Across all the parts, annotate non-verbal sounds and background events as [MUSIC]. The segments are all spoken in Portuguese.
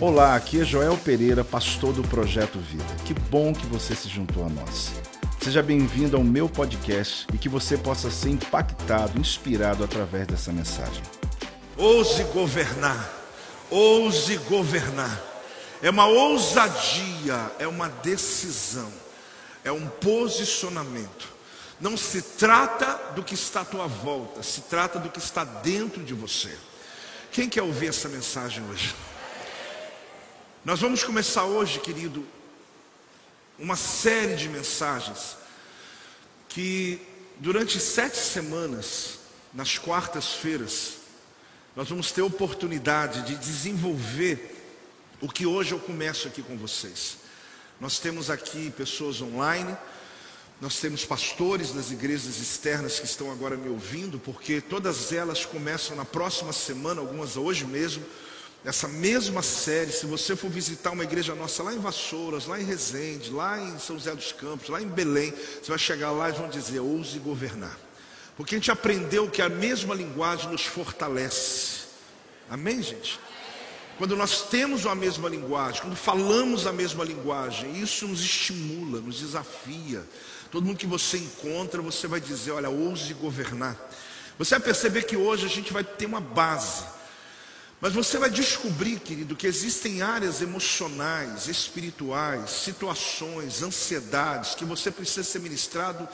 Olá, aqui é Joel Pereira, pastor do Projeto Vida. Que bom que você se juntou a nós. Seja bem-vindo ao meu podcast e que você possa ser impactado, inspirado através dessa mensagem. Ouse governar, ouse governar. É uma ousadia, é uma decisão, é um posicionamento. Não se trata do que está à tua volta, se trata do que está dentro de você. Quem quer ouvir essa mensagem hoje? Nós vamos começar hoje, querido, uma série de mensagens que durante sete semanas, nas quartas-feiras, nós vamos ter oportunidade de desenvolver o que hoje eu começo aqui com vocês. Nós temos aqui pessoas online, nós temos pastores das igrejas externas que estão agora me ouvindo, porque todas elas começam na próxima semana, algumas hoje mesmo, essa mesma série. Se você for visitar uma igreja nossa lá em Vassouras, lá em Resende, lá em São José dos Campos, lá em Belém, você vai chegar lá e vão dizer: ouse governar. Porque a gente aprendeu que a mesma linguagem nos fortalece. Amém, gente? Quando nós temos a mesma linguagem, quando falamos a mesma linguagem, isso nos estimula, nos desafia. Todo mundo que você encontra, você vai dizer: olha, ouse governar. Você vai perceber que hoje a gente vai ter uma base. Mas você vai descobrir, querido, que existem áreas emocionais, espirituais, situações, ansiedades, que você precisa ser ministrado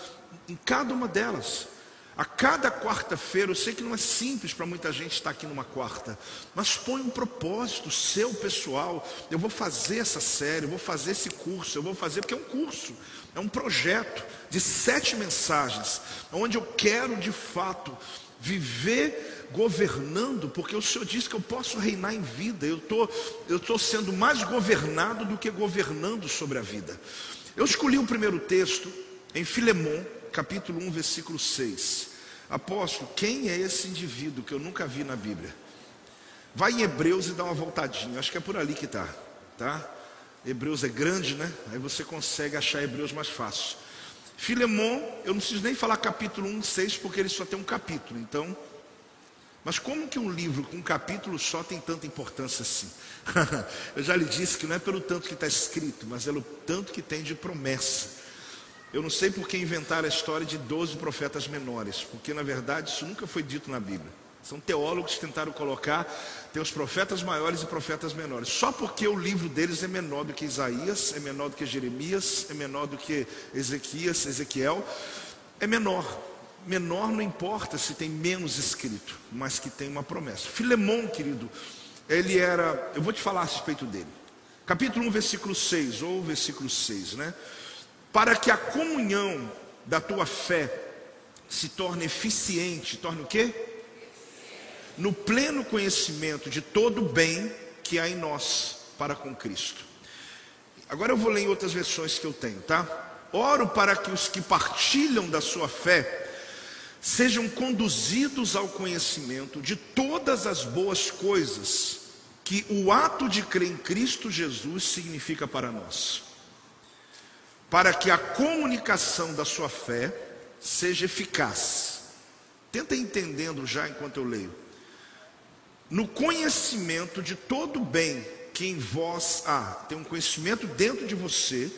em cada uma delas. A cada quarta-feira, eu sei que não é simples para muita gente estar aqui numa quarta, mas põe um propósito seu pessoal. Eu vou fazer essa série, eu vou fazer esse curso, eu vou fazer, porque é um curso, é um projeto de sete mensagens, onde eu quero de fato viver governando, porque o Senhor disse que eu posso reinar em vida, eu tô, estou sendo mais governado do que governando sobre a vida. Eu escolhi o primeiro texto em Filemão, capítulo 1, versículo 6. Apóstolo, quem é esse indivíduo que eu nunca vi na Bíblia? Vai em Hebreus e dá uma voltadinha, acho que é por ali que está, tá? Hebreus é grande, né? Aí você consegue achar Hebreus mais fácil. Filemão, eu não preciso nem falar capítulo 1, 6, porque ele só tem um capítulo, então. Mas como que um livro com um capítulo só tem tanta importância assim? [LAUGHS] eu já lhe disse que não é pelo tanto que está escrito, mas é pelo tanto que tem de promessa. Eu não sei por que inventaram a história de 12 profetas menores, porque na verdade isso nunca foi dito na Bíblia. São teólogos que tentaram colocar, tem os profetas maiores e profetas menores. Só porque o livro deles é menor do que Isaías, é menor do que Jeremias, é menor do que Ezequias, Ezequiel, é menor. Menor não importa se tem menos escrito, mas que tem uma promessa. Filemão, querido, ele era, eu vou te falar a respeito dele. Capítulo 1, versículo 6, ou versículo 6, né? para que a comunhão da tua fé se torne eficiente, torne o quê? No pleno conhecimento de todo o bem que há em nós para com Cristo. Agora eu vou ler em outras versões que eu tenho, tá? Oro para que os que partilham da sua fé sejam conduzidos ao conhecimento de todas as boas coisas que o ato de crer em Cristo Jesus significa para nós para que a comunicação da sua fé seja eficaz. Tenta entendendo já enquanto eu leio. No conhecimento de todo bem que em vós há, tem um conhecimento dentro de você,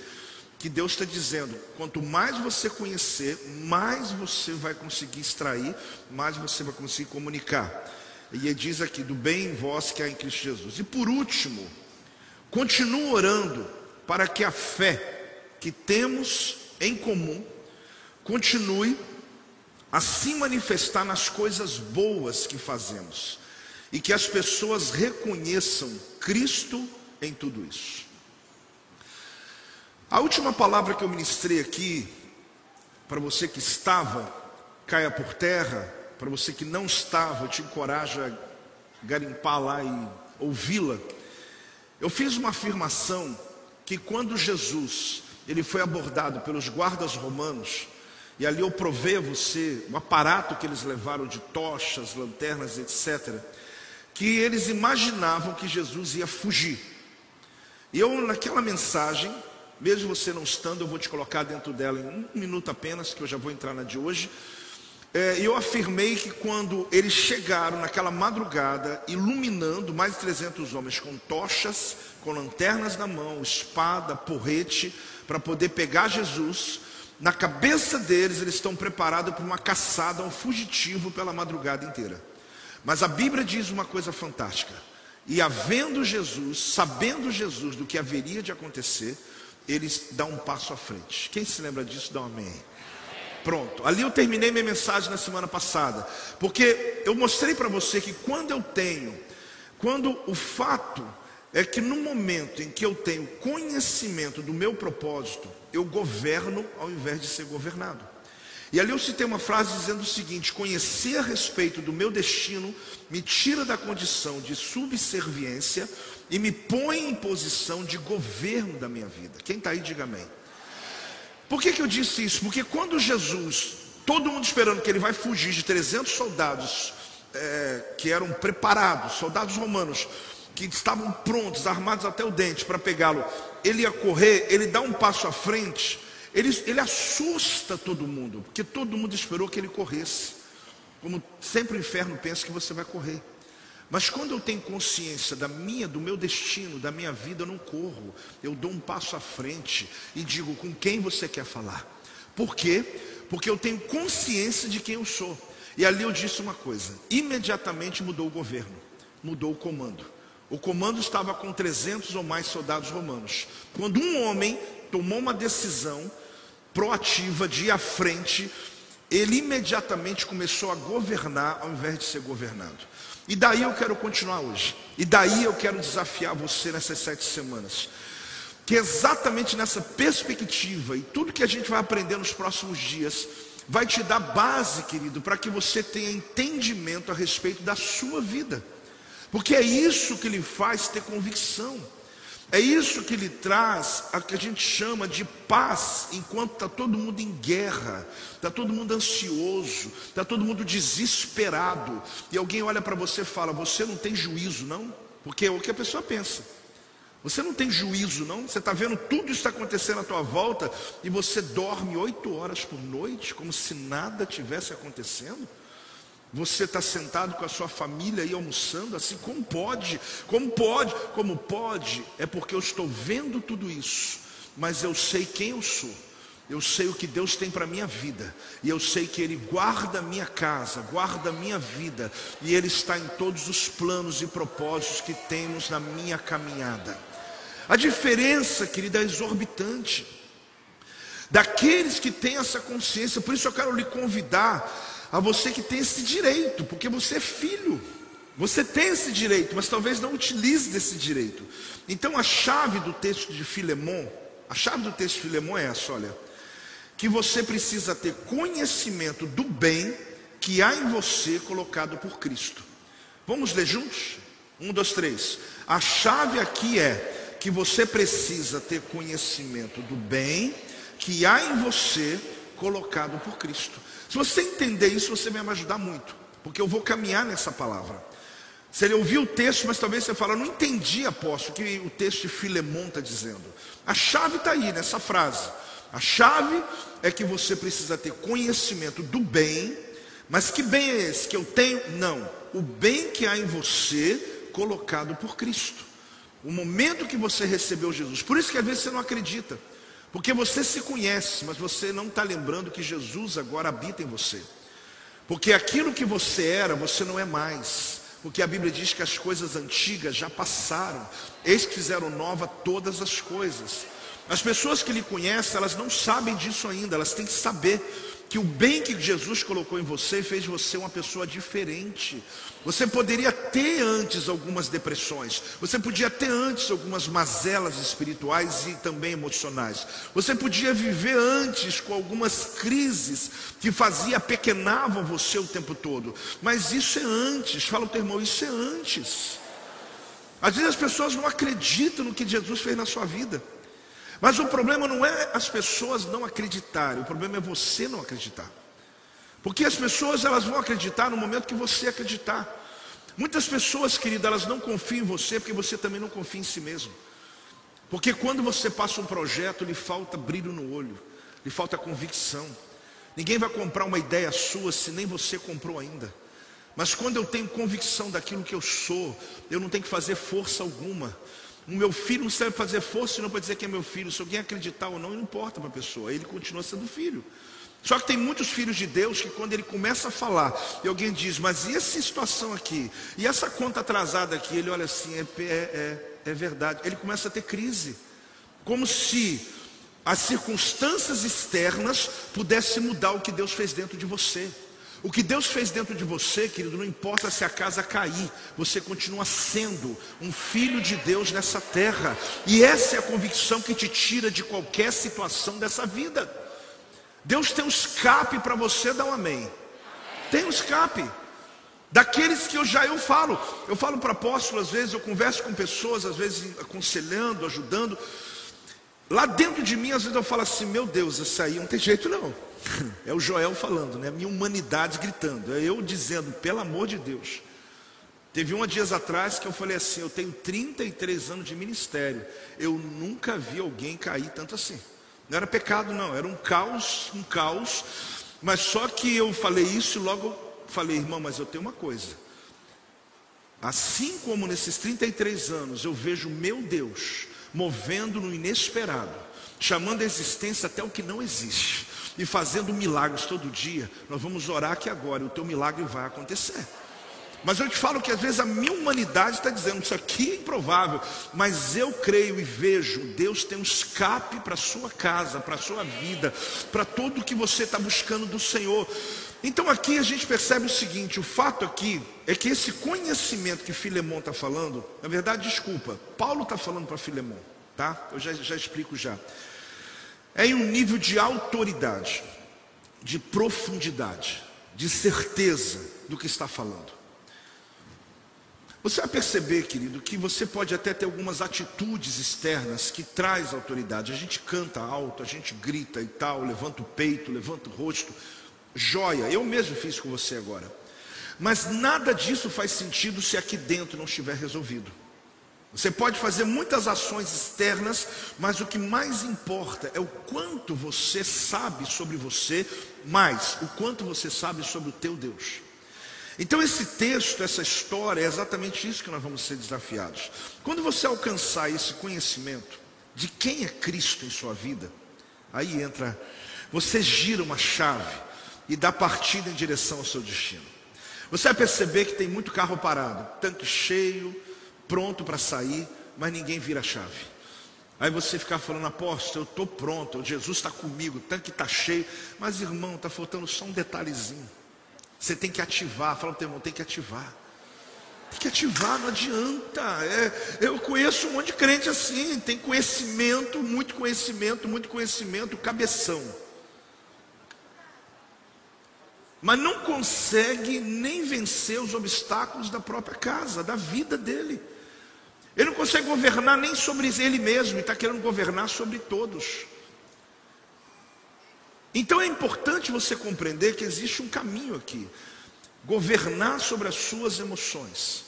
que Deus está dizendo: quanto mais você conhecer, mais você vai conseguir extrair, mais você vai conseguir comunicar. E ele diz aqui: do bem em vós que há em Cristo Jesus. E por último, continue orando para que a fé, que temos em comum continue a se manifestar nas coisas boas que fazemos e que as pessoas reconheçam Cristo em tudo isso. A última palavra que eu ministrei aqui, para você que estava, caia por terra, para você que não estava, eu te encorajo a garimpar lá e ouvi-la. Eu fiz uma afirmação que quando Jesus ele foi abordado pelos guardas romanos, e ali eu provei a você o aparato que eles levaram de tochas, lanternas, etc., que eles imaginavam que Jesus ia fugir. E eu, naquela mensagem, mesmo você não estando, eu vou te colocar dentro dela em um minuto apenas, que eu já vou entrar na de hoje. É, eu afirmei que quando eles chegaram naquela madrugada, iluminando mais de 300 homens com tochas, com lanternas na mão, espada, porrete, para poder pegar Jesus, na cabeça deles eles estão preparados para uma caçada, um fugitivo pela madrugada inteira. Mas a Bíblia diz uma coisa fantástica. E havendo Jesus, sabendo Jesus do que haveria de acontecer, eles dão um passo à frente. Quem se lembra disso, dá um amém. Pronto, ali eu terminei minha mensagem na semana passada, porque eu mostrei para você que quando eu tenho, quando o fato é que no momento em que eu tenho conhecimento do meu propósito, eu governo ao invés de ser governado. E ali eu citei uma frase dizendo o seguinte: conhecer a respeito do meu destino me tira da condição de subserviência e me põe em posição de governo da minha vida. Quem está aí, diga amém. Por que, que eu disse isso? Porque quando Jesus, todo mundo esperando que ele vai fugir de 300 soldados é, que eram preparados, soldados romanos, que estavam prontos, armados até o dente para pegá-lo, ele ia correr, ele dá um passo à frente, ele, ele assusta todo mundo, porque todo mundo esperou que ele corresse. Como sempre o inferno pensa que você vai correr. Mas quando eu tenho consciência da minha, do meu destino, da minha vida, eu não corro. Eu dou um passo à frente e digo com quem você quer falar. Por quê? Porque eu tenho consciência de quem eu sou. E ali eu disse uma coisa: imediatamente mudou o governo, mudou o comando. O comando estava com 300 ou mais soldados romanos. Quando um homem tomou uma decisão proativa de ir à frente, ele imediatamente começou a governar ao invés de ser governado. E daí eu quero continuar hoje. E daí eu quero desafiar você nessas sete semanas. Que exatamente nessa perspectiva e tudo que a gente vai aprender nos próximos dias vai te dar base, querido, para que você tenha entendimento a respeito da sua vida. Porque é isso que lhe faz ter convicção. É isso que lhe traz a que a gente chama de paz, enquanto está todo mundo em guerra, está todo mundo ansioso, está todo mundo desesperado, e alguém olha para você e fala: Você não tem juízo, não? Porque é o que a pessoa pensa. Você não tem juízo, não? Você está vendo tudo está acontecendo à tua volta e você dorme oito horas por noite, como se nada tivesse acontecendo? Você está sentado com a sua família e almoçando assim, como pode? Como pode? Como pode? É porque eu estou vendo tudo isso, mas eu sei quem eu sou. Eu sei o que Deus tem para a minha vida, e eu sei que Ele guarda a minha casa, guarda a minha vida, e Ele está em todos os planos e propósitos que temos na minha caminhada. A diferença, querida, é exorbitante. Daqueles que têm essa consciência, por isso eu quero lhe convidar a você que tem esse direito, porque você é filho. Você tem esse direito, mas talvez não utilize desse direito. Então a chave do texto de Filemon, a chave do texto de Filemon é essa, olha, que você precisa ter conhecimento do bem que há em você colocado por Cristo. Vamos ler juntos? Um, dois, três. A chave aqui é que você precisa ter conhecimento do bem que há em você colocado por Cristo. Se você entender isso, você vai me ajudar muito, porque eu vou caminhar nessa palavra. Ele ouviu o texto, mas talvez você fale, não entendi, apóstolo, o que o texto de Filemon está dizendo. A chave está aí nessa frase. A chave é que você precisa ter conhecimento do bem, mas que bem é esse que eu tenho? Não, o bem que há em você colocado por Cristo. O momento que você recebeu Jesus. Por isso que às vezes você não acredita. Porque você se conhece, mas você não está lembrando que Jesus agora habita em você. Porque aquilo que você era, você não é mais. Porque a Bíblia diz que as coisas antigas já passaram, eis que fizeram nova todas as coisas. As pessoas que lhe conhecem, elas não sabem disso ainda, elas têm que saber que o bem que Jesus colocou em você fez você uma pessoa diferente. Você poderia ter antes algumas depressões, você podia ter antes algumas mazelas espirituais e também emocionais. Você podia viver antes com algumas crises que fazia pequenavam você o tempo todo. Mas isso é antes. Fala o teu irmão, isso é antes. Às vezes as pessoas não acreditam no que Jesus fez na sua vida. Mas o problema não é as pessoas não acreditarem, o problema é você não acreditar. Porque as pessoas elas vão acreditar no momento que você acreditar. Muitas pessoas, querida, elas não confiam em você porque você também não confia em si mesmo. Porque quando você passa um projeto, lhe falta brilho no olho, lhe falta convicção. Ninguém vai comprar uma ideia sua se nem você comprou ainda. Mas quando eu tenho convicção daquilo que eu sou, eu não tenho que fazer força alguma. O meu filho não serve fazer força não para dizer que é meu filho. Se alguém acreditar ou não, não importa para a pessoa. Ele continua sendo filho. Só que tem muitos filhos de Deus que quando ele começa a falar, e alguém diz, mas e essa situação aqui? E essa conta atrasada aqui? Ele olha assim, é, é, é, é verdade. Ele começa a ter crise. Como se as circunstâncias externas pudessem mudar o que Deus fez dentro de você. O que Deus fez dentro de você, querido, não importa se a casa cair, você continua sendo um filho de Deus nessa terra. E essa é a convicção que te tira de qualquer situação dessa vida. Deus tem um escape para você, dá um amém. Tem um escape. Daqueles que eu já eu falo, eu falo para apóstolo às vezes, eu converso com pessoas, às vezes aconselhando, ajudando. Lá dentro de mim, às vezes eu falo assim: Meu Deus, isso aí não tem jeito não. [LAUGHS] É o Joel falando, né? Minha humanidade gritando. É eu dizendo, pelo amor de Deus. Teve um dias atrás que eu falei assim: Eu tenho 33 anos de ministério. Eu nunca vi alguém cair tanto assim. Não era pecado, não. Era um caos, um caos. Mas só que eu falei isso e logo falei, irmão, mas eu tenho uma coisa. Assim como nesses 33 anos eu vejo meu Deus movendo no inesperado, chamando a existência até o que não existe e fazendo milagres todo dia. Nós vamos orar aqui agora, o teu milagre vai acontecer. Mas eu te falo que às vezes a minha humanidade está dizendo isso aqui é improvável, mas eu creio e vejo, Deus tem um escape para a sua casa, para a sua vida, para tudo que você está buscando do Senhor. Então aqui a gente percebe o seguinte: o fato aqui é que esse conhecimento que Filemão está falando, na verdade, desculpa, Paulo está falando para Filemão, tá? Eu já, já explico já. É em um nível de autoridade, de profundidade, de certeza do que está falando. Você vai perceber, querido, que você pode até ter algumas atitudes externas que traz autoridade. A gente canta alto, a gente grita e tal, levanta o peito, levanta o rosto, joia. Eu mesmo fiz com você agora. Mas nada disso faz sentido se aqui dentro não estiver resolvido. Você pode fazer muitas ações externas, mas o que mais importa é o quanto você sabe sobre você, mais o quanto você sabe sobre o teu Deus. Então esse texto, essa história, é exatamente isso que nós vamos ser desafiados. Quando você alcançar esse conhecimento de quem é Cristo em sua vida, aí entra, você gira uma chave e dá partida em direção ao seu destino. Você vai perceber que tem muito carro parado, tanque cheio, pronto para sair, mas ninguém vira a chave. Aí você ficar falando, apóstolo, eu estou pronto, Jesus está comigo, o tanque está cheio, mas irmão, está faltando só um detalhezinho. Você tem que ativar, fala para o teu irmão, tem que ativar. Tem que ativar, não adianta. É, eu conheço um monte de crente assim, tem conhecimento, muito conhecimento, muito conhecimento, cabeção. Mas não consegue nem vencer os obstáculos da própria casa, da vida dele. Ele não consegue governar nem sobre ele mesmo, e está querendo governar sobre todos. Então é importante você compreender que existe um caminho aqui. Governar sobre as suas emoções.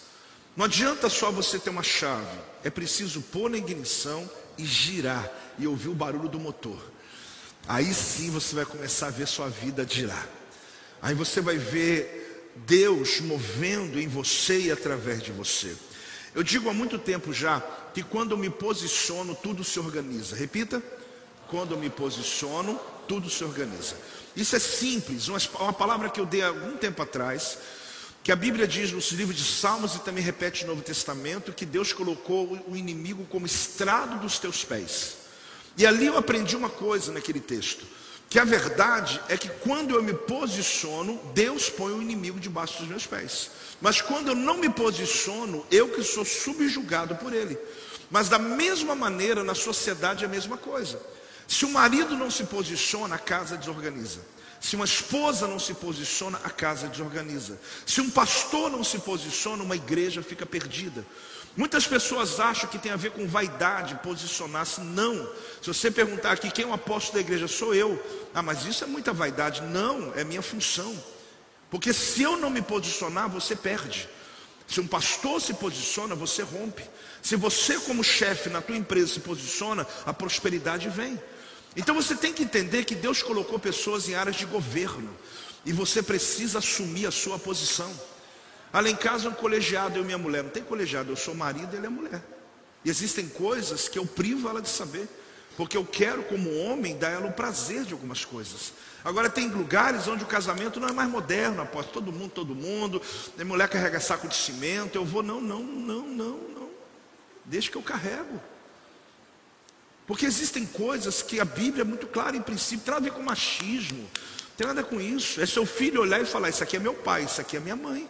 Não adianta só você ter uma chave, é preciso pôr na ignição e girar e ouvir o barulho do motor. Aí sim você vai começar a ver sua vida girar. Aí você vai ver Deus movendo em você e através de você. Eu digo há muito tempo já que quando eu me posiciono, tudo se organiza. Repita. Quando eu me posiciono, tudo se organiza. Isso é simples, uma, palavra que eu dei há algum tempo atrás, que a Bíblia diz nos livros de Salmos e também repete no Novo Testamento, que Deus colocou o inimigo como estrado dos teus pés. E ali eu aprendi uma coisa naquele texto, que a verdade é que quando eu me posiciono, Deus põe o inimigo debaixo dos meus pés. Mas quando eu não me posiciono, eu que sou subjugado por ele. Mas da mesma maneira, na sociedade é a mesma coisa. Se o marido não se posiciona, a casa desorganiza. Se uma esposa não se posiciona, a casa desorganiza. Se um pastor não se posiciona, uma igreja fica perdida. Muitas pessoas acham que tem a ver com vaidade posicionar-se. Não. Se você perguntar aqui quem é o apóstolo da igreja, sou eu. Ah, mas isso é muita vaidade. Não, é minha função. Porque se eu não me posicionar, você perde. Se um pastor se posiciona, você rompe. Se você, como chefe na tua empresa, se posiciona, a prosperidade vem. Então você tem que entender que Deus colocou pessoas em áreas de governo e você precisa assumir a sua posição. Além caso um colegiado, eu e minha mulher, não tem colegiado, eu sou marido, ele é mulher. E existem coisas que eu privo ela de saber, porque eu quero, como homem, dar ela o prazer de algumas coisas. Agora tem lugares onde o casamento não é mais moderno, após todo mundo, todo mundo, a mulher carrega saco de cimento, eu vou, não, não, não, não, não. Deixa que eu carrego. Porque existem coisas que a Bíblia é muito clara em princípio, tem a ver com machismo, tem nada com isso. É seu filho olhar e falar: Isso aqui é meu pai, isso aqui é minha mãe.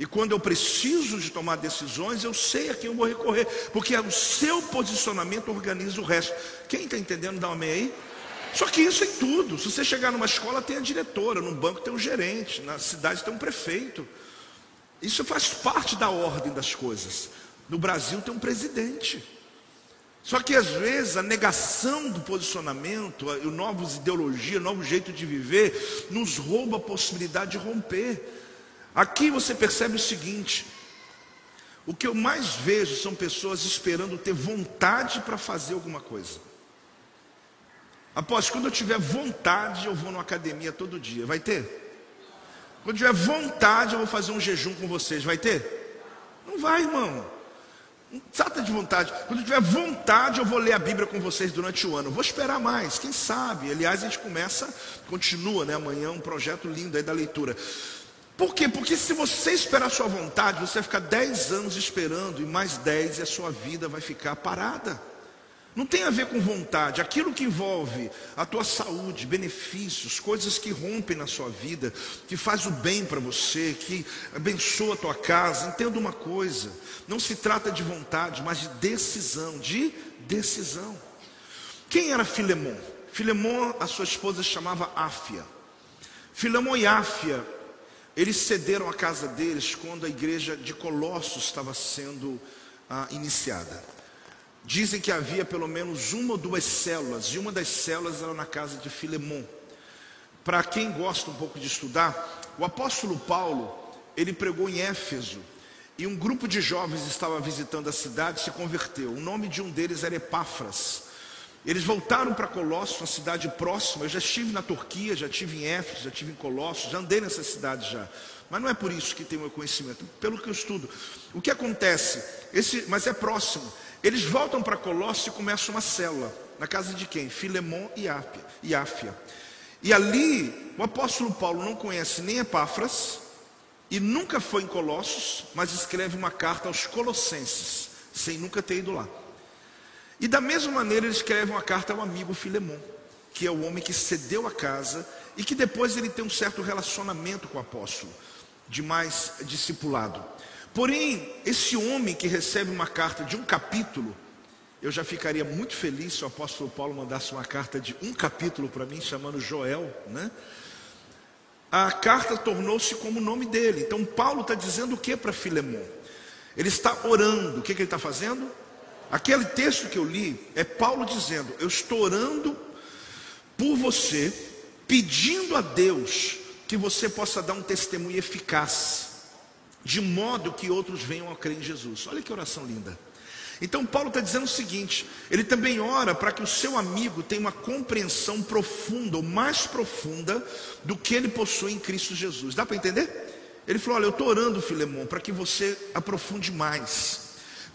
E quando eu preciso de tomar decisões, eu sei a quem eu vou recorrer, porque o seu posicionamento organiza o resto. Quem está entendendo, dá uma meia aí. Só que isso é em tudo. Se você chegar numa escola, tem a diretora, num banco tem um gerente, na cidade tem um prefeito. Isso faz parte da ordem das coisas. No Brasil tem um presidente. Só que às vezes a negação do posicionamento, novas ideologias, novo jeito de viver, nos rouba a possibilidade de romper. Aqui você percebe o seguinte: o que eu mais vejo são pessoas esperando ter vontade para fazer alguma coisa. Após, quando eu tiver vontade, eu vou numa academia todo dia. Vai ter? Quando tiver vontade, eu vou fazer um jejum com vocês. Vai ter? Não vai, irmão. Não trata de vontade. Quando tiver vontade, eu vou ler a Bíblia com vocês durante o ano. vou esperar mais, quem sabe? Aliás, a gente começa, continua, né? Amanhã um projeto lindo aí da leitura. Por quê? Porque se você esperar a sua vontade, você vai ficar 10 anos esperando, e mais 10 e a sua vida vai ficar parada. Não tem a ver com vontade, aquilo que envolve a tua saúde, benefícios, coisas que rompem na sua vida, que faz o bem para você, que abençoa a tua casa. Entenda uma coisa: não se trata de vontade, mas de decisão, de decisão. Quem era Filemon? Filemon, a sua esposa chamava Áfia. Filemon e Áfia, eles cederam a casa deles quando a igreja de Colossos estava sendo ah, iniciada. Dizem que havia pelo menos uma ou duas células, e uma das células era na casa de Filemon. Para quem gosta um pouco de estudar, o apóstolo Paulo, ele pregou em Éfeso, e um grupo de jovens estava visitando a cidade e se converteu. O nome de um deles era Epáfras. Eles voltaram para Colossos, uma cidade próxima. Eu já estive na Turquia, já estive em Éfeso, já estive em Colossos, já andei nessa cidade já. Mas não é por isso que tenho meu conhecimento, pelo que eu estudo. O que acontece? Esse, mas é próximo. Eles voltam para Colossos e começam uma célula. Na casa de quem? Filemon e, Ápia, e Áfia. E ali, o apóstolo Paulo não conhece nem Epáfras, e nunca foi em Colossos, mas escreve uma carta aos Colossenses, sem nunca ter ido lá. E da mesma maneira, ele escreve uma carta ao amigo Filemon, que é o homem que cedeu a casa e que depois ele tem um certo relacionamento com o apóstolo, de mais discipulado. Porém, esse homem que recebe uma carta de um capítulo, eu já ficaria muito feliz se o apóstolo Paulo mandasse uma carta de um capítulo para mim, chamando Joel, né? A carta tornou-se como o nome dele. Então, Paulo está dizendo o que para Filemão? Ele está orando. O que, que ele está fazendo? Aquele texto que eu li é Paulo dizendo: Eu estou orando por você, pedindo a Deus que você possa dar um testemunho eficaz de modo que outros venham a crer em Jesus. Olha que oração linda. Então, Paulo está dizendo o seguinte: ele também ora para que o seu amigo tenha uma compreensão profunda, ou mais profunda, do que ele possui em Cristo Jesus. Dá para entender? Ele falou: Olha, eu estou orando, Filemão, para que você aprofunde mais,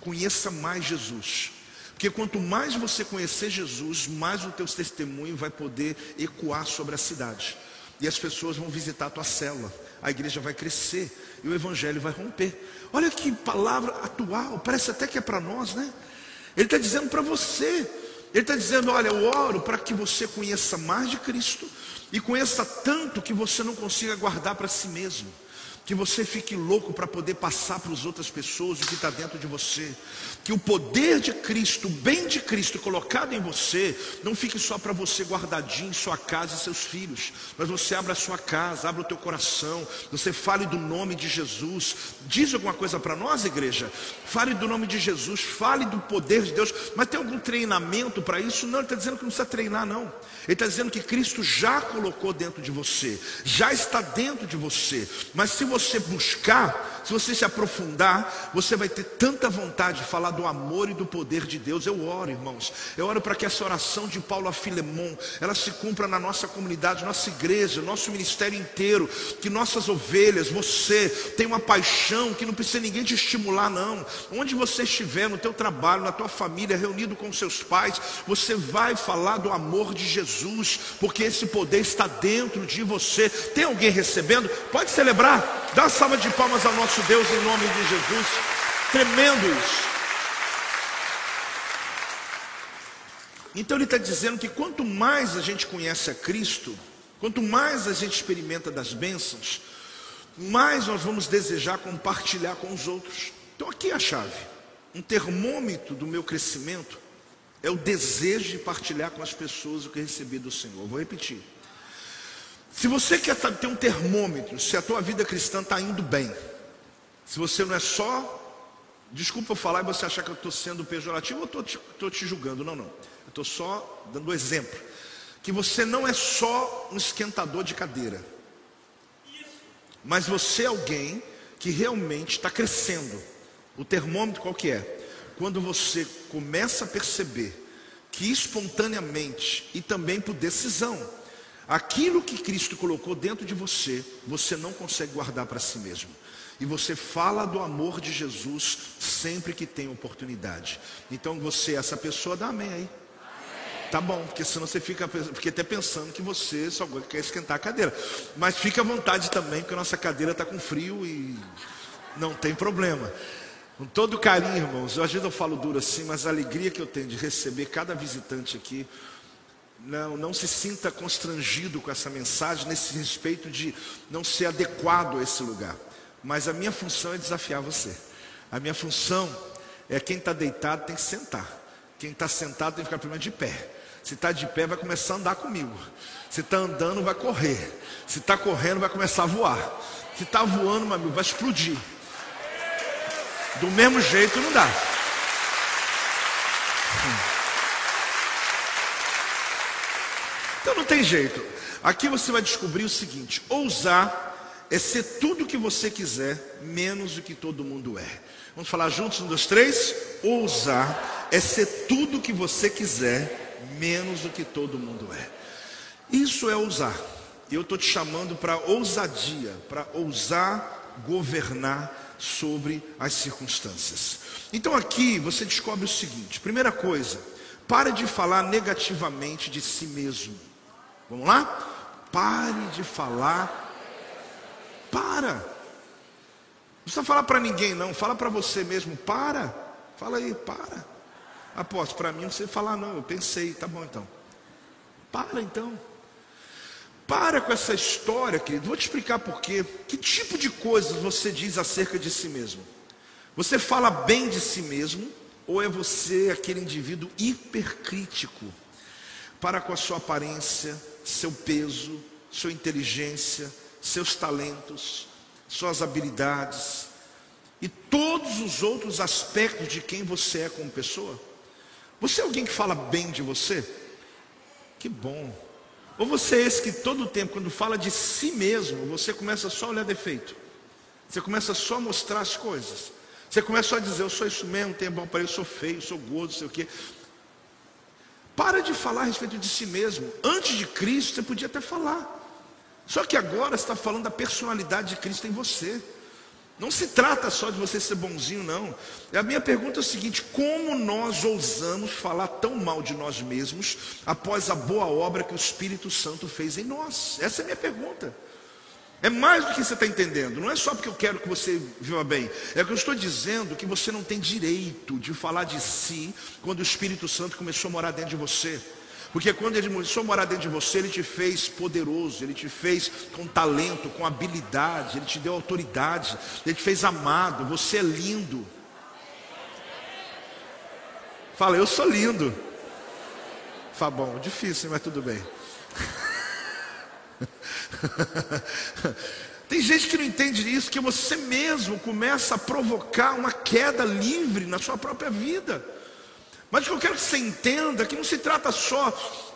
conheça mais Jesus. Porque quanto mais você conhecer Jesus, mais o teu testemunho vai poder ecoar sobre a cidade. E as pessoas vão visitar a tua célula, a igreja vai crescer e o evangelho vai romper. Olha que palavra atual, parece até que é para nós, né? Ele está dizendo para você, ele está dizendo: olha, eu oro para que você conheça mais de Cristo e conheça tanto que você não consiga guardar para si mesmo que você fique louco para poder passar para as outras pessoas o que está dentro de você, que o poder de Cristo, o bem de Cristo colocado em você, não fique só para você guardadinho em sua casa e seus filhos, mas você abra a sua casa, abra o teu coração, você fale do nome de Jesus, diz alguma coisa para nós, igreja? Fale do nome de Jesus, fale do poder de Deus, mas tem algum treinamento para isso? Não, ele está dizendo que não precisa treinar, não. Ele está dizendo que Cristo já colocou dentro de você, já está dentro de você, mas se você buscar, se você se aprofundar, você vai ter tanta vontade de falar do amor e do poder de Deus. Eu oro, irmãos. Eu oro para que essa oração de Paulo a Filemon, ela se cumpra na nossa comunidade, nossa igreja, nosso ministério inteiro, que nossas ovelhas, você tem uma paixão que não precisa ninguém te estimular não. Onde você estiver, no teu trabalho, na tua família, reunido com seus pais, você vai falar do amor de Jesus, porque esse poder está dentro de você. Tem alguém recebendo? Pode celebrar. Dá salva de palmas ao nosso Deus em nome de Jesus. Tremendo isso. Então ele está dizendo que quanto mais a gente conhece a Cristo, quanto mais a gente experimenta das bênçãos, mais nós vamos desejar compartilhar com os outros. Então aqui é a chave. Um termômetro do meu crescimento é o desejo de partilhar com as pessoas o que recebi do Senhor. Vou repetir. Se você quer ter um termômetro, se a tua vida cristã está indo bem, se você não é só, desculpa eu falar e você achar que eu estou sendo pejorativo ou estou te, te julgando, não, não. Eu estou só dando exemplo. Que você não é só um esquentador de cadeira, mas você é alguém que realmente está crescendo. O termômetro qual que é? Quando você começa a perceber que espontaneamente e também por decisão, Aquilo que Cristo colocou dentro de você, você não consegue guardar para si mesmo. E você fala do amor de Jesus sempre que tem oportunidade. Então você, essa pessoa, dá amém aí. Tá bom, porque senão você fica porque até pensando que você só quer esquentar a cadeira. Mas fica à vontade também, porque a nossa cadeira está com frio e não tem problema. Com todo carinho, irmãos. Às vezes eu falo duro assim, mas a alegria que eu tenho de receber cada visitante aqui não, não se sinta constrangido com essa mensagem, nesse respeito de não ser adequado a esse lugar. Mas a minha função é desafiar você. A minha função é quem está deitado tem que sentar. Quem está sentado tem que ficar primeiro de pé. Se está de pé, vai começar a andar comigo. Se está andando, vai correr. Se está correndo, vai começar a voar. Se está voando, meu amigo, vai explodir. Do mesmo jeito não dá. Então não tem jeito. Aqui você vai descobrir o seguinte: ousar é ser tudo o que você quiser, menos o que todo mundo é. Vamos falar juntos, um, dois, três. Ousar é ser tudo o que você quiser, menos o que todo mundo é. Isso é ousar. Eu estou te chamando para ousadia, para ousar governar sobre as circunstâncias. Então aqui você descobre o seguinte: primeira coisa, pare de falar negativamente de si mesmo. Vamos lá? Pare de falar. Para. Não precisa falar para ninguém, não. Fala para você mesmo. Para. Fala aí, para. Aposto, para mim não precisa falar, não. Eu pensei, tá bom então. Para então. Para com essa história, querido. Vou te explicar por quê. Que tipo de coisas você diz acerca de si mesmo? Você fala bem de si mesmo? Ou é você aquele indivíduo hipercrítico para com a sua aparência, seu peso, sua inteligência, seus talentos, suas habilidades e todos os outros aspectos de quem você é como pessoa? Você é alguém que fala bem de você? Que bom. Ou você é esse que todo tempo, quando fala de si mesmo, você começa só a olhar defeito. Você começa só a mostrar as coisas. Você começa só a dizer, eu sou isso mesmo, tenho bom para eu sou feio, sou gordo, sei o quê. Para de falar a respeito de si mesmo. Antes de Cristo, você podia até falar. Só que agora você está falando da personalidade de Cristo em você. Não se trata só de você ser bonzinho, não. A minha pergunta é o seguinte: como nós ousamos falar tão mal de nós mesmos após a boa obra que o Espírito Santo fez em nós? Essa é a minha pergunta. É mais do que você está entendendo. Não é só porque eu quero que você viva bem. É que eu estou dizendo que você não tem direito de falar de si quando o Espírito Santo começou a morar dentro de você. Porque quando ele começou a morar dentro de você, ele te fez poderoso, ele te fez com talento, com habilidade, ele te deu autoridade, ele te fez amado. Você é lindo. Fala, eu sou lindo. Fala, bom, difícil, mas tudo bem. [LAUGHS] [LAUGHS] Tem gente que não entende isso, que você mesmo começa a provocar uma queda livre na sua própria vida. Mas o que eu quero que você entenda é que não se trata só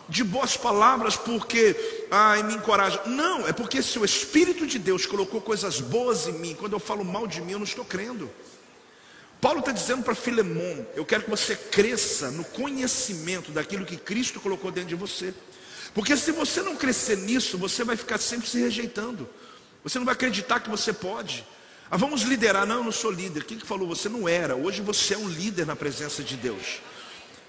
de boas palavras porque ai, me encoraja. Não, é porque se o Espírito de Deus colocou coisas boas em mim, quando eu falo mal de mim, eu não estou crendo. Paulo está dizendo para Filemon: eu quero que você cresça no conhecimento daquilo que Cristo colocou dentro de você. Porque se você não crescer nisso, você vai ficar sempre se rejeitando. Você não vai acreditar que você pode. Ah, vamos liderar. Não, eu não sou líder. Quem que falou? Você não era. Hoje você é um líder na presença de Deus.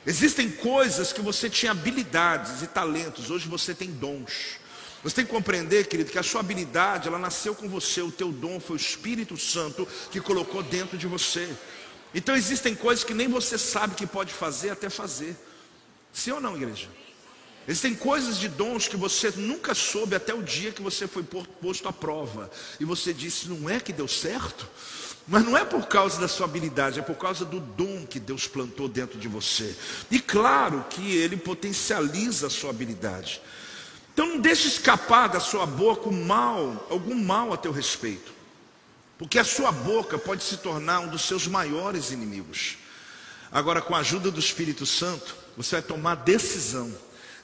Existem coisas que você tinha habilidades e talentos, hoje você tem dons. Você tem que compreender, querido, que a sua habilidade, ela nasceu com você, o teu dom foi o Espírito Santo que colocou dentro de você. Então existem coisas que nem você sabe que pode fazer até fazer. Sim ou não, igreja? Existem coisas de dons que você nunca soube até o dia que você foi posto à prova. E você disse, não é que deu certo? Mas não é por causa da sua habilidade, é por causa do dom que Deus plantou dentro de você. E claro que Ele potencializa a sua habilidade. Então não deixe escapar da sua boca o mal, algum mal a teu respeito. Porque a sua boca pode se tornar um dos seus maiores inimigos. Agora, com a ajuda do Espírito Santo, você vai tomar decisão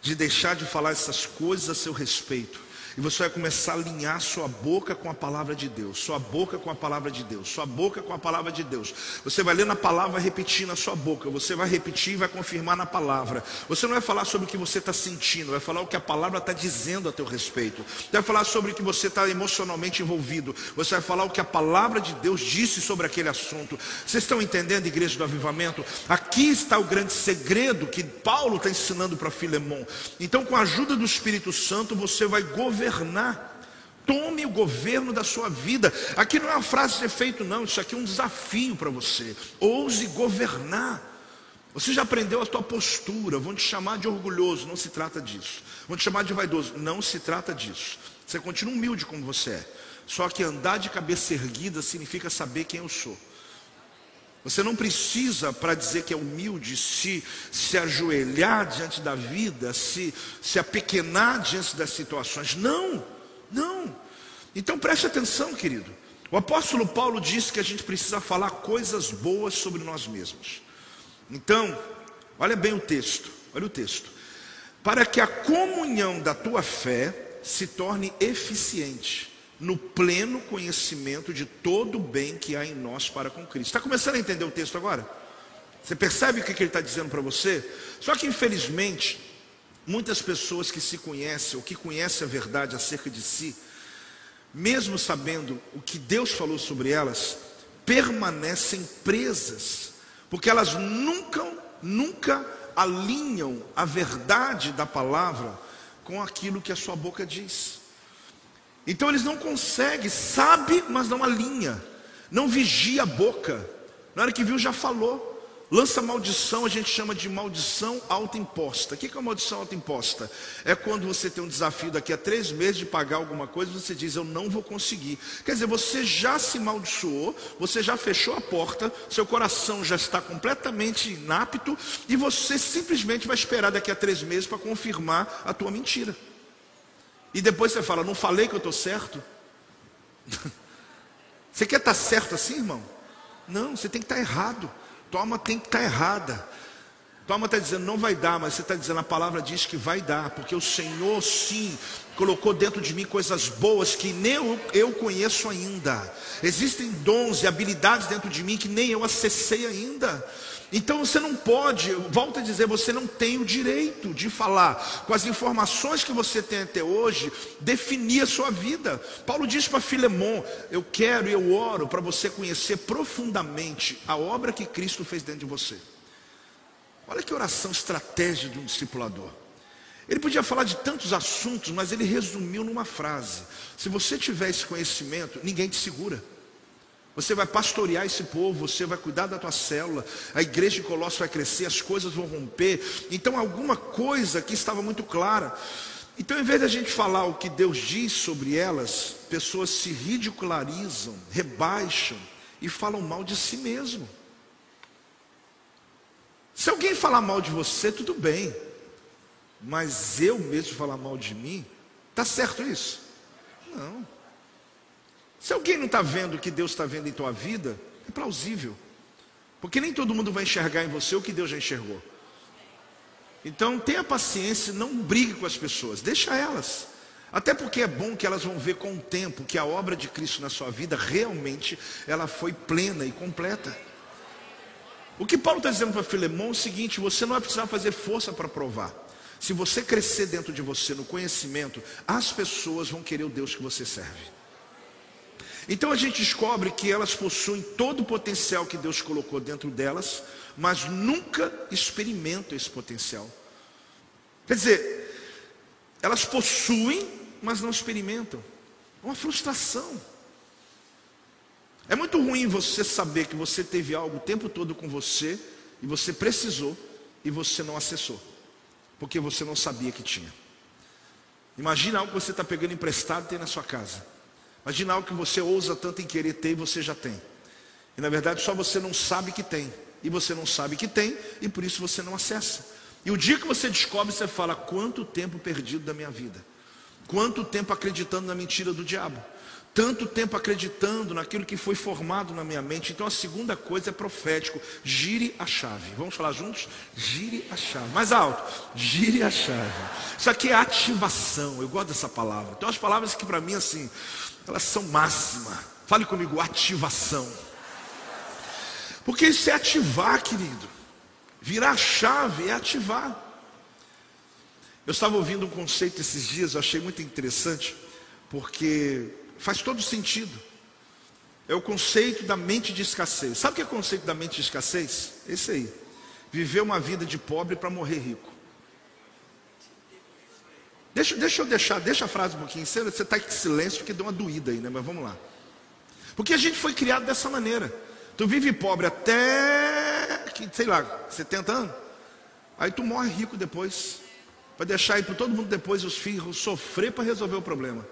de deixar de falar essas coisas a seu respeito e você vai começar a alinhar sua boca com a palavra de Deus, sua boca com a palavra de Deus, sua boca com a palavra de Deus. Você vai ler na palavra, repetir na sua boca, você vai repetir e vai confirmar na palavra. Você não vai falar sobre o que você está sentindo, vai falar o que a palavra está dizendo a teu respeito. Vai falar sobre o que você está emocionalmente envolvido. Você vai falar o que a palavra de Deus disse sobre aquele assunto. Vocês estão entendendo, igreja do avivamento? Aqui está o grande segredo que Paulo está ensinando para Filemão. Então, com a ajuda do Espírito Santo, você vai governar governar. Tome o governo da sua vida. Aqui não é uma frase de efeito, não. Isso aqui é um desafio para você. Ouse governar. Você já aprendeu a tua postura. Vão te chamar de orgulhoso. Não se trata disso. Vão te chamar de vaidoso. Não se trata disso. Você continua humilde como você é. Só que andar de cabeça erguida significa saber quem eu sou. Você não precisa, para dizer que é humilde, se, se ajoelhar diante da vida, se, se apequenar diante das situações. Não, não. Então preste atenção, querido. O apóstolo Paulo disse que a gente precisa falar coisas boas sobre nós mesmos. Então, olha bem o texto, olha o texto. Para que a comunhão da tua fé se torne eficiente no pleno conhecimento de todo o bem que há em nós para com Cristo. Está começando a entender o texto agora? Você percebe o que ele está dizendo para você? Só que infelizmente, muitas pessoas que se conhecem, ou que conhecem a verdade acerca de si, mesmo sabendo o que Deus falou sobre elas, permanecem presas, porque elas nunca, nunca alinham a verdade da palavra com aquilo que a sua boca diz. Então eles não conseguem, sabe, mas não alinha, não vigia a boca. Na hora que viu, já falou. Lança maldição, a gente chama de maldição autoimposta. O que é uma maldição autoimposta? É quando você tem um desafio daqui a três meses de pagar alguma coisa, você diz, eu não vou conseguir. Quer dizer, você já se maldiçoou, você já fechou a porta, seu coração já está completamente inapto, e você simplesmente vai esperar daqui a três meses para confirmar a tua mentira. E depois você fala, não falei que eu estou certo? [LAUGHS] Você quer estar tá certo assim, irmão? Não, você tem que estar tá errado. Tua alma tem que estar tá errada. Tua alma está dizendo, não vai dar, mas você está dizendo, a palavra diz que vai dar, porque o Senhor sim colocou dentro de mim coisas boas que nem eu, eu conheço ainda. Existem dons e habilidades dentro de mim que nem eu acessei ainda. Então você não pode, volto a dizer, você não tem o direito de falar com as informações que você tem até hoje, definir a sua vida. Paulo diz para Filemon: Eu quero e eu oro para você conhecer profundamente a obra que Cristo fez dentro de você. Olha que oração estratégica de um discipulador. Ele podia falar de tantos assuntos, mas ele resumiu numa frase: Se você tiver esse conhecimento, ninguém te segura. Você vai pastorear esse povo, você vai cuidar da tua célula, a igreja de Colossos vai crescer, as coisas vão romper. Então, alguma coisa que estava muito clara. Então, em vez da gente falar o que Deus diz sobre elas, pessoas se ridicularizam, rebaixam e falam mal de si mesmo. Se alguém falar mal de você, tudo bem. Mas eu mesmo falar mal de mim, está certo isso? Não. Se alguém não está vendo o que Deus está vendo em tua vida, é plausível. Porque nem todo mundo vai enxergar em você o que Deus já enxergou. Então tenha paciência, não brigue com as pessoas, deixa elas. Até porque é bom que elas vão ver com o tempo que a obra de Cristo na sua vida realmente ela foi plena e completa. O que Paulo está dizendo para Filemão é o seguinte: você não vai precisar fazer força para provar. Se você crescer dentro de você no conhecimento, as pessoas vão querer o Deus que você serve. Então a gente descobre que elas possuem todo o potencial que Deus colocou dentro delas, mas nunca experimentam esse potencial. Quer dizer, elas possuem, mas não experimentam. É uma frustração. É muito ruim você saber que você teve algo o tempo todo com você e você precisou e você não acessou, porque você não sabia que tinha. Imagina algo que você está pegando emprestado e tem na sua casa. Imagina algo que você ousa tanto em querer ter e você já tem. E na verdade só você não sabe que tem. E você não sabe que tem e por isso você não acessa. E o dia que você descobre, você fala: quanto tempo perdido da minha vida. Quanto tempo acreditando na mentira do diabo. Tanto tempo acreditando naquilo que foi formado na minha mente. Então a segunda coisa é profético. Gire a chave. Vamos falar juntos? Gire a chave. Mais alto. Gire a chave. Isso aqui é ativação. Eu gosto dessa palavra. Então as palavras que para mim assim, elas são máxima. Fale comigo, ativação. Porque isso é ativar, querido. Virar a chave é ativar. Eu estava ouvindo um conceito esses dias, eu achei muito interessante, porque faz todo sentido. É o conceito da mente de escassez. Sabe o que é o conceito da mente de escassez? Esse aí. Viver uma vida de pobre para morrer rico. Deixa, deixa eu deixar, deixa a frase um pouquinho. Você está em silêncio porque deu uma doída aí, né? Mas vamos lá. Porque a gente foi criado dessa maneira. Tu vive pobre até, sei lá, 70 anos. Aí tu morre rico depois. Vai deixar aí para todo mundo depois os filhos sofrer para resolver o problema.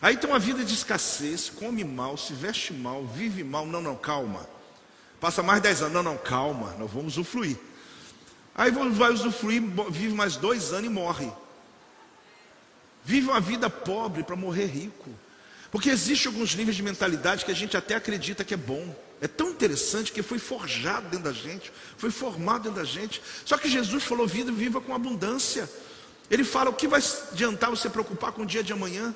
Aí tem uma vida de escassez, come mal, se veste mal, vive mal. Não, não, calma. Passa mais 10 anos. Não, não, calma. Nós vamos usufruir. Aí vai usufruir, vive mais dois anos e morre. Vive uma vida pobre para morrer rico. Porque existe alguns níveis de mentalidade que a gente até acredita que é bom. É tão interessante que foi forjado dentro da gente, foi formado dentro da gente. Só que Jesus falou: vida viva com abundância. Ele fala: o que vai adiantar você preocupar com o dia de amanhã?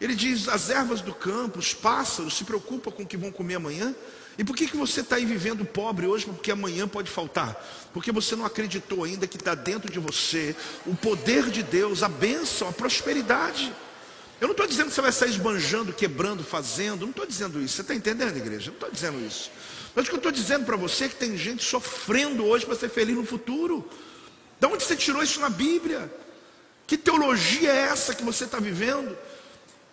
Ele diz: as ervas do campo, os pássaros se preocupam com o que vão comer amanhã. E por que, que você está aí vivendo pobre hoje? Porque amanhã pode faltar. Porque você não acreditou ainda que está dentro de você o poder de Deus, a bênção, a prosperidade. Eu não estou dizendo que você vai sair esbanjando, quebrando, fazendo. Não estou dizendo isso. Você está entendendo, igreja? Não estou dizendo isso. Mas o que eu estou dizendo para você é que tem gente sofrendo hoje para ser feliz no futuro. De onde você tirou isso na Bíblia? Que teologia é essa que você está vivendo?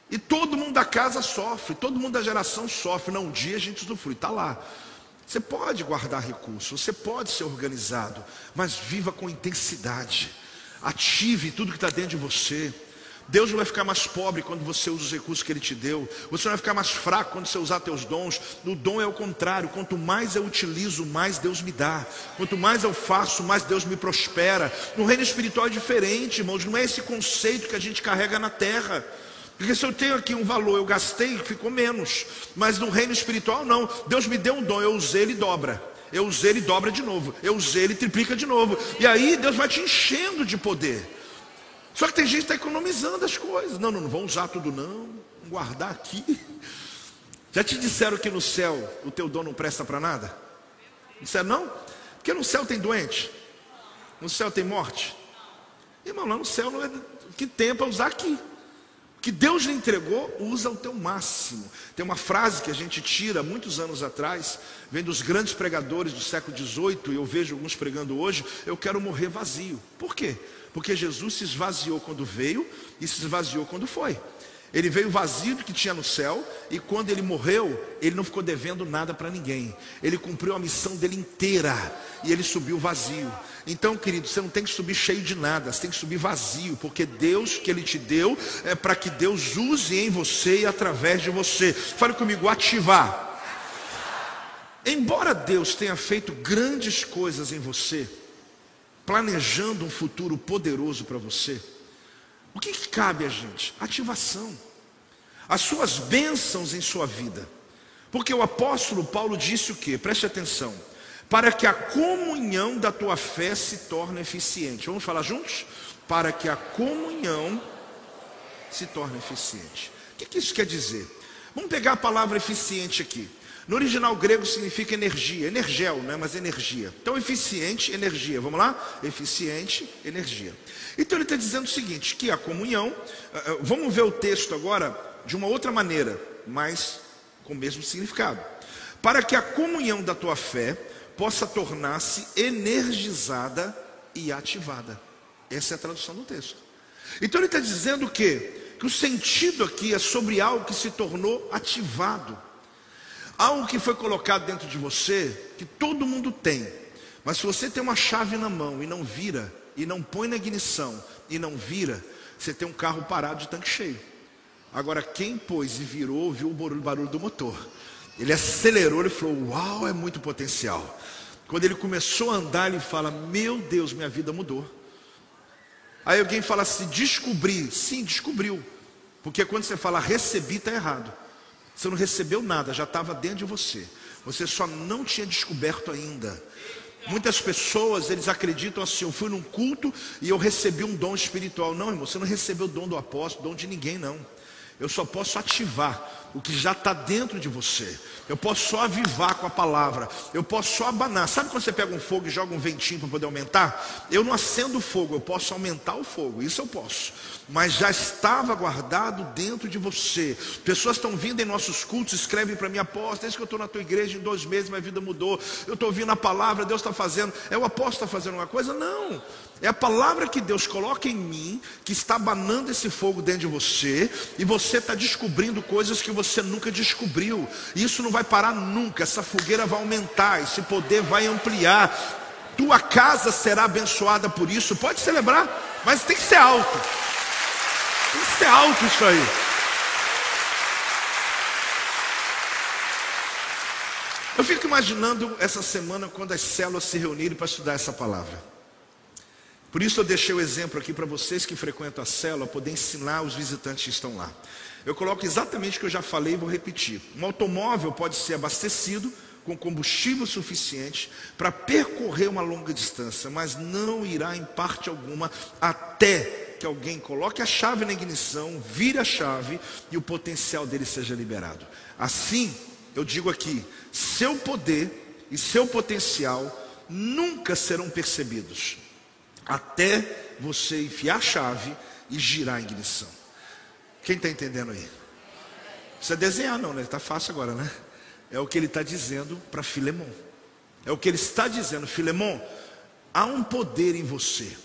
E todo mundo da casa sofre, todo mundo da geração sofre. Não, um dia a gente usufrui, está lá. Você pode guardar recursos, você pode ser organizado, mas viva com intensidade. Ative tudo que está dentro de você. Deus não vai ficar mais pobre quando você usa os recursos que Ele te deu. Você não vai ficar mais fraco quando você usar teus dons. O dom é o contrário. Quanto mais eu utilizo, mais Deus me dá. Quanto mais eu faço, mais Deus me prospera. No reino espiritual é diferente, irmãos. Não é esse conceito que a gente carrega na terra. Porque se eu tenho aqui um valor, eu gastei, ficou menos. Mas no reino espiritual, não. Deus me deu um dom, eu usei, ele dobra. Eu usei, ele dobra de novo. Eu usei, ele triplica de novo. E aí Deus vai te enchendo de poder. Só que tem gente que está economizando as coisas. Não, não, não vão usar tudo, não. Vamos guardar aqui. Já te disseram que no céu o teu dom não presta para nada? Disseram não? Porque no céu tem doente. No céu tem morte. Irmão, lá no céu não é. Que tempo é usar aqui que Deus lhe entregou, usa o teu máximo. Tem uma frase que a gente tira muitos anos atrás, vem dos grandes pregadores do século XVIII, e eu vejo alguns pregando hoje, eu quero morrer vazio. Por quê? Porque Jesus se esvaziou quando veio e se esvaziou quando foi. Ele veio vazio do que tinha no céu, e quando ele morreu, ele não ficou devendo nada para ninguém. Ele cumpriu a missão dele inteira, e ele subiu vazio. Então, querido, você não tem que subir cheio de nada, você tem que subir vazio, porque Deus que Ele te deu é para que Deus use em você e através de você. Fale comigo, ativar. Embora Deus tenha feito grandes coisas em você, planejando um futuro poderoso para você, o que, que cabe a gente? Ativação. As suas bênçãos em sua vida. Porque o apóstolo Paulo disse o que? Preste atenção. para que a comunhão da tua fé se torne eficiente. Vamos falar juntos? Para que a comunhão se torne eficiente. O que, que isso quer dizer? Vamos pegar a palavra eficiente aqui. No original grego significa energia, energel, né? mas energia. Então, eficiente, energia. Vamos lá? Eficiente, energia. Então, ele está dizendo o seguinte: que a comunhão, eh, eh, vamos ver o texto agora de uma outra maneira, mas com o mesmo significado. Para que a comunhão da tua fé possa tornar-se energizada e ativada. Essa é a tradução do texto. Então, ele está dizendo que que o sentido aqui é sobre algo que se tornou ativado. Algo que foi colocado dentro de você, que todo mundo tem. Mas se você tem uma chave na mão e não vira, e não põe na ignição, e não vira, você tem um carro parado de tanque cheio. Agora, quem pôs e virou, ouviu o barulho do motor. Ele acelerou, ele falou: Uau, é muito potencial. Quando ele começou a andar, ele fala: Meu Deus, minha vida mudou. Aí alguém fala assim: descobri. Sim, descobriu. Porque quando você fala recebi, está errado. Você não recebeu nada, já estava dentro de você. Você só não tinha descoberto ainda. Muitas pessoas, eles acreditam assim, eu fui num culto e eu recebi um dom espiritual. Não, irmão, você não recebeu o dom do apóstolo, dom de ninguém, não. Eu só posso ativar o que já está dentro de você. Eu posso só avivar com a palavra. Eu posso só abanar. Sabe quando você pega um fogo e joga um ventinho para poder aumentar? Eu não acendo o fogo, eu posso aumentar o fogo. Isso eu posso. Mas já estava guardado dentro de você. Pessoas estão vindo em nossos cultos, escrevem para mim, apóstolo, desde que eu estou na tua igreja em dois meses, minha vida mudou. Eu estou ouvindo a palavra, Deus está fazendo. É o apóstolo está fazendo uma coisa? Não. É a palavra que Deus coloca em mim, que está abanando esse fogo dentro de você, e você está descobrindo coisas que você nunca descobriu. E isso não vai parar nunca, essa fogueira vai aumentar, esse poder vai ampliar. Tua casa será abençoada por isso. Pode celebrar, mas tem que ser alto. Tem que ser alto isso aí. Eu fico imaginando essa semana quando as células se reunirem para estudar essa palavra. Por isso eu deixei o exemplo aqui para vocês que frequentam a célula poder ensinar os visitantes que estão lá. Eu coloco exatamente o que eu já falei e vou repetir. Um automóvel pode ser abastecido com combustível suficiente para percorrer uma longa distância, mas não irá em parte alguma até que alguém coloque a chave na ignição, vire a chave e o potencial dele seja liberado. Assim, eu digo aqui, seu poder e seu potencial nunca serão percebidos até você enfiar a chave e girar a ignição. Quem está entendendo aí? Precisa desenhar, não, né? Está fácil agora, né? É o que ele está dizendo para Filemon. É o que ele está dizendo, Filemon. Há um poder em você.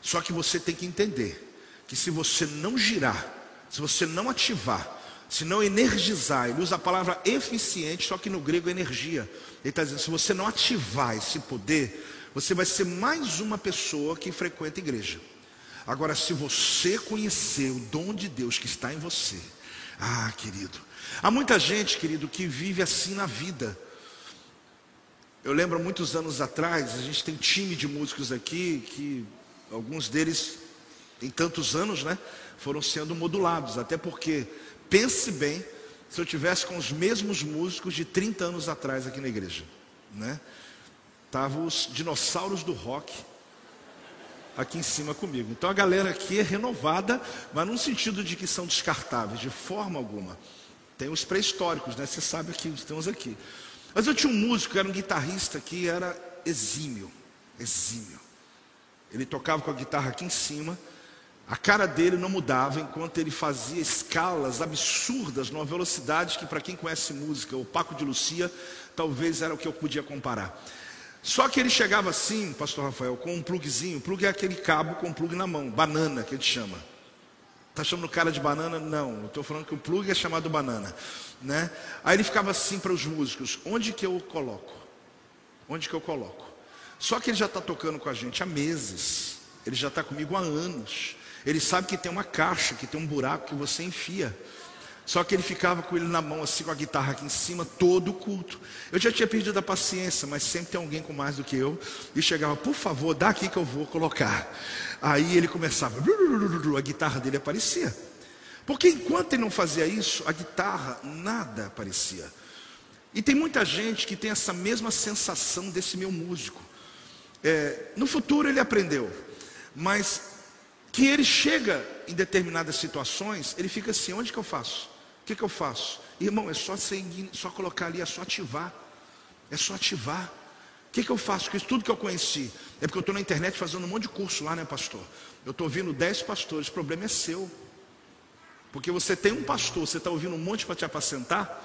Só que você tem que entender que se você não girar, se você não ativar, se não energizar, ele usa a palavra eficiente, só que no grego é energia. Ele está dizendo: se você não ativar esse poder, você vai ser mais uma pessoa que frequenta a igreja. Agora, se você conhecer o dom de Deus que está em você, ah, querido, há muita gente, querido, que vive assim na vida. Eu lembro muitos anos atrás, a gente tem time de músicos aqui, que alguns deles, em tantos anos, né, foram sendo modulados, até porque, pense bem, se eu tivesse com os mesmos músicos de 30 anos atrás aqui na igreja, né? Estavam os dinossauros do rock aqui em cima comigo. Então a galera aqui é renovada, mas num sentido de que são descartáveis, de forma alguma. Tem os pré-históricos, né? Você sabe que estamos aqui. Mas eu tinha um músico, era um guitarrista que era exímio, exímio. Ele tocava com a guitarra aqui em cima, a cara dele não mudava enquanto ele fazia escalas absurdas numa velocidade que para quem conhece música, o Paco de Lucia, talvez era o que eu podia comparar. Só que ele chegava assim, pastor Rafael, com um plugzinho. Plug é aquele cabo com um plug na mão, banana que gente chama. Está chamando o cara de banana? Não, eu estou falando que o plug é chamado banana. Né? Aí ele ficava assim para os músicos: onde que eu coloco? Onde que eu coloco? Só que ele já está tocando com a gente há meses. Ele já está comigo há anos. Ele sabe que tem uma caixa, que tem um buraco que você enfia. Só que ele ficava com ele na mão, assim, com a guitarra aqui em cima, todo o culto. Eu já tinha perdido a paciência, mas sempre tem alguém com mais do que eu. E chegava, por favor, dá aqui que eu vou colocar. Aí ele começava, a guitarra dele aparecia. Porque enquanto ele não fazia isso, a guitarra nada aparecia. E tem muita gente que tem essa mesma sensação desse meu músico. É, no futuro ele aprendeu, mas que ele chega em determinadas situações, ele fica assim: onde que eu faço? Que, que eu faço? Irmão, é só, seguir, só colocar ali, é só ativar. É só ativar. O que, que eu faço com isso? Tudo que eu conheci. É porque eu estou na internet fazendo um monte de curso lá, né, pastor? Eu estou ouvindo dez pastores, o problema é seu. Porque você tem um pastor, você está ouvindo um monte para te apacentar,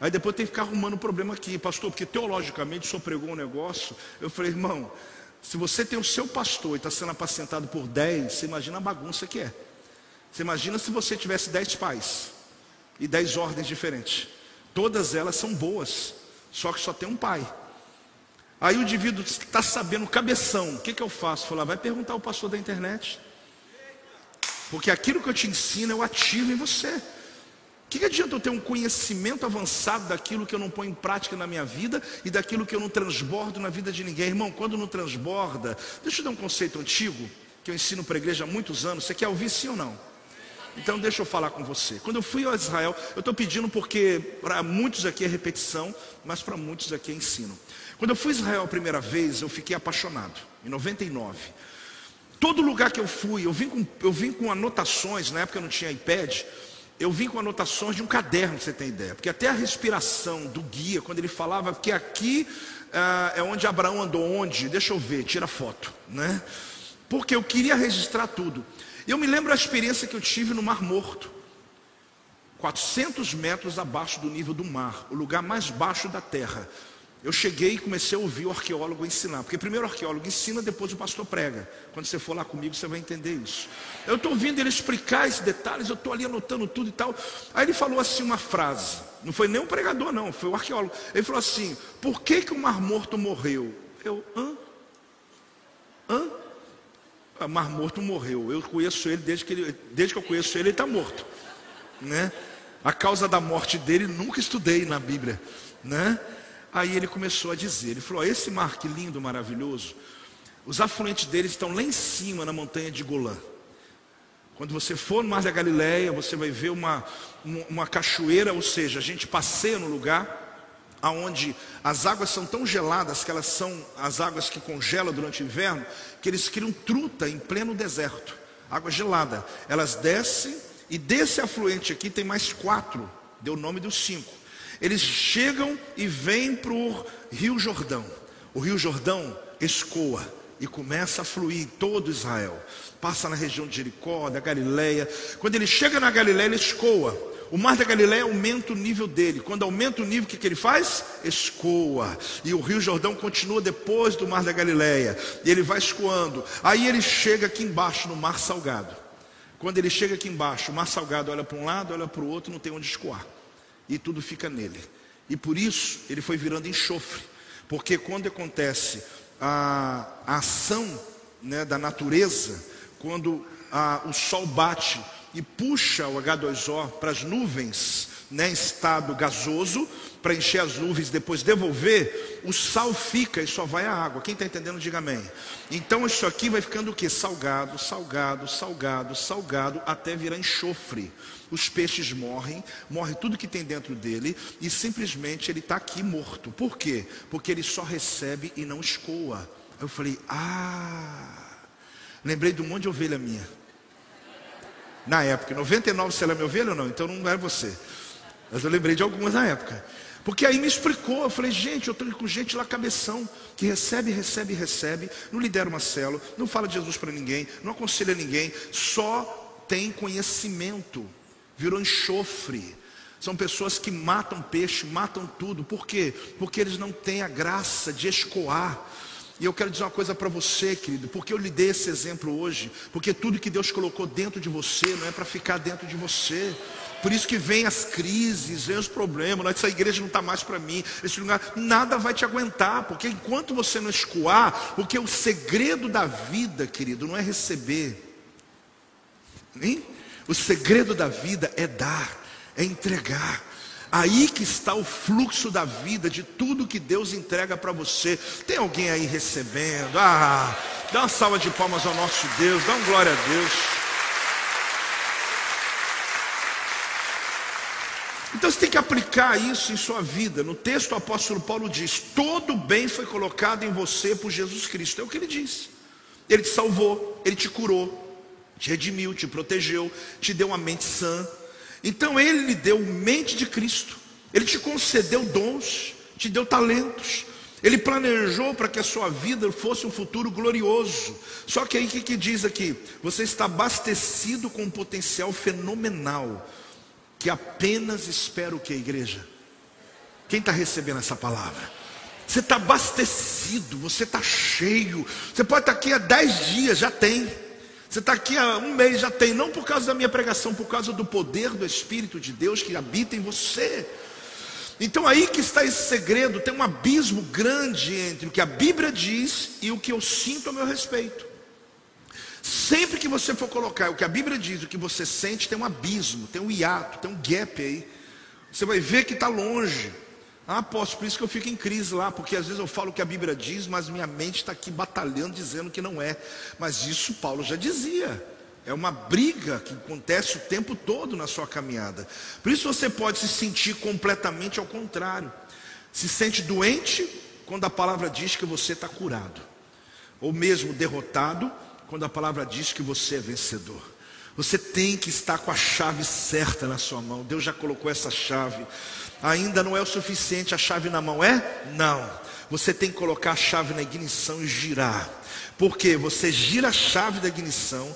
aí depois tem que ficar arrumando problema aqui, pastor, porque teologicamente o senhor pregou um negócio. Eu falei, irmão, se você tem o seu pastor e está sendo apacentado por dez, você imagina a bagunça que é. Você imagina se você tivesse dez pais e dez ordens diferentes. Todas elas são boas, só que só tem um pai. Aí o indivíduo está sabendo cabeção, o que, que eu faço? Falar, vai perguntar ao pastor da internet. Porque aquilo que eu te ensino eu ativo em você. O que, que adianta eu ter um conhecimento avançado daquilo que eu não ponho em prática na minha vida e daquilo que eu não transbordo na vida de ninguém? Irmão, quando não transborda, deixa eu dar um conceito antigo que eu ensino para a igreja há muitos anos. Você quer ouvir sim ou não? Então deixa eu falar com você. Quando eu fui a Israel, eu estou pedindo porque para muitos aqui é repetição, mas para muitos aqui é ensino. Quando eu fui a Israel a primeira vez, eu fiquei apaixonado, em 99. Todo lugar que eu fui, eu vim com, eu vim com anotações, na época eu não tinha iPad, eu vim com anotações de um caderno, você ter ideia. Porque até a respiração do guia, quando ele falava que aqui ah, é onde Abraão andou, onde? Deixa eu ver, tira foto, né? Porque eu queria registrar tudo. Eu me lembro a experiência que eu tive no Mar Morto. 400 metros abaixo do nível do mar, o lugar mais baixo da terra. Eu cheguei e comecei a ouvir o arqueólogo ensinar. Porque primeiro o arqueólogo ensina, depois o pastor prega. Quando você for lá comigo, você vai entender isso. Eu estou ouvindo ele explicar esses detalhes, eu estou ali anotando tudo e tal. Aí ele falou assim uma frase. Não foi nem um pregador, não, foi o arqueólogo. Ele falou assim: por que, que o Mar Morto morreu? Eu, hã? Hã? Mar Morto morreu. Eu conheço ele desde que, ele, desde que eu conheço ele, ele está morto. Né? A causa da morte dele nunca estudei na Bíblia. Né? Aí ele começou a dizer, ele falou, esse mar que lindo, maravilhoso, os afluentes dele estão lá em cima na montanha de Golã. Quando você for no Mar da Galileia, você vai ver uma, uma cachoeira, ou seja, a gente passeia no lugar aonde as águas são tão geladas que elas são as águas que congelam durante o inverno, que eles criam truta em pleno deserto, água gelada. Elas descem e desse afluente aqui tem mais quatro, deu o nome dos cinco. Eles chegam e vêm para o Rio Jordão. O Rio Jordão escoa e começa a fluir em todo Israel. Passa na região de Jericó, da Galileia. Quando ele chega na Galileia, ele escoa. O mar da Galileia aumenta o nível dele. Quando aumenta o nível, o que, que ele faz? Escoa. E o Rio Jordão continua depois do mar da Galileia. E ele vai escoando. Aí ele chega aqui embaixo no mar salgado. Quando ele chega aqui embaixo, o mar salgado olha para um lado, olha para o outro, não tem onde escoar e tudo fica nele. E por isso ele foi virando enxofre, porque quando acontece a, a ação né, da natureza, quando a, o sol bate e puxa o H2O para as nuvens, né, em estado gasoso, para encher as nuvens, depois devolver, o sal fica e só vai a água. Quem está entendendo, diga amém. Então isso aqui vai ficando o que? Salgado, salgado, salgado, salgado, até virar enxofre os peixes morrem, morre tudo que tem dentro dele e simplesmente ele está aqui morto. Por quê? Porque ele só recebe e não escoa. Eu falei, ah, lembrei de um monte de ovelha minha. Na época, 99 se ela é minha ovelha ou não? Então não é você. Mas eu lembrei de algumas na época. Porque aí me explicou, eu falei, gente, eu estou com gente lá cabeção, que recebe, recebe, recebe, não lidera uma célula, não fala de Jesus para ninguém, não aconselha ninguém, só tem conhecimento virou enxofre. São pessoas que matam peixe, matam tudo. Por quê? Porque eles não têm a graça de escoar. E eu quero dizer uma coisa para você, querido, porque eu lhe dei esse exemplo hoje, porque tudo que Deus colocou dentro de você não é para ficar dentro de você. Por isso que vem as crises, vem os problemas, essa igreja não está mais para mim, esse lugar, nada vai te aguentar, porque enquanto você não escoar, porque o segredo da vida, querido, não é receber. Hein? O segredo da vida é dar, é entregar. Aí que está o fluxo da vida, de tudo que Deus entrega para você. Tem alguém aí recebendo? Ah, dá uma salva de palmas ao nosso Deus, dá uma glória a Deus. Então você tem que aplicar isso em sua vida. No texto o apóstolo Paulo diz: todo bem foi colocado em você por Jesus Cristo. É o que ele diz. Ele te salvou, ele te curou, te redimiu, te protegeu, te deu uma mente sã. Então ele lhe deu mente de Cristo. Ele te concedeu dons, te deu talentos. Ele planejou para que a sua vida fosse um futuro glorioso. Só que aí o que, que diz aqui? Você está abastecido com um potencial fenomenal que apenas espera o que, igreja? Quem está recebendo essa palavra? Você está abastecido, você está cheio. Você pode estar aqui há dez dias, já tem. Você está aqui há um mês, já tem. Não por causa da minha pregação, por causa do poder do Espírito de Deus que habita em você. Então aí que está esse segredo, tem um abismo grande entre o que a Bíblia diz e o que eu sinto a meu respeito. Sempre que você for colocar o que a Bíblia diz, o que você sente, tem um abismo, tem um hiato, tem um gap aí. Você vai ver que está longe. Ah, apóstolo, por isso que eu fico em crise lá, porque às vezes eu falo o que a Bíblia diz, mas minha mente está aqui batalhando, dizendo que não é. Mas isso Paulo já dizia. É uma briga que acontece o tempo todo na sua caminhada. Por isso você pode se sentir completamente ao contrário. Se sente doente quando a palavra diz que você está curado. Ou mesmo derrotado quando a palavra diz que você é vencedor. Você tem que estar com a chave certa na sua mão. Deus já colocou essa chave. Ainda não é o suficiente a chave na mão, é? Não. Você tem que colocar a chave na ignição e girar. Porque você gira a chave da ignição,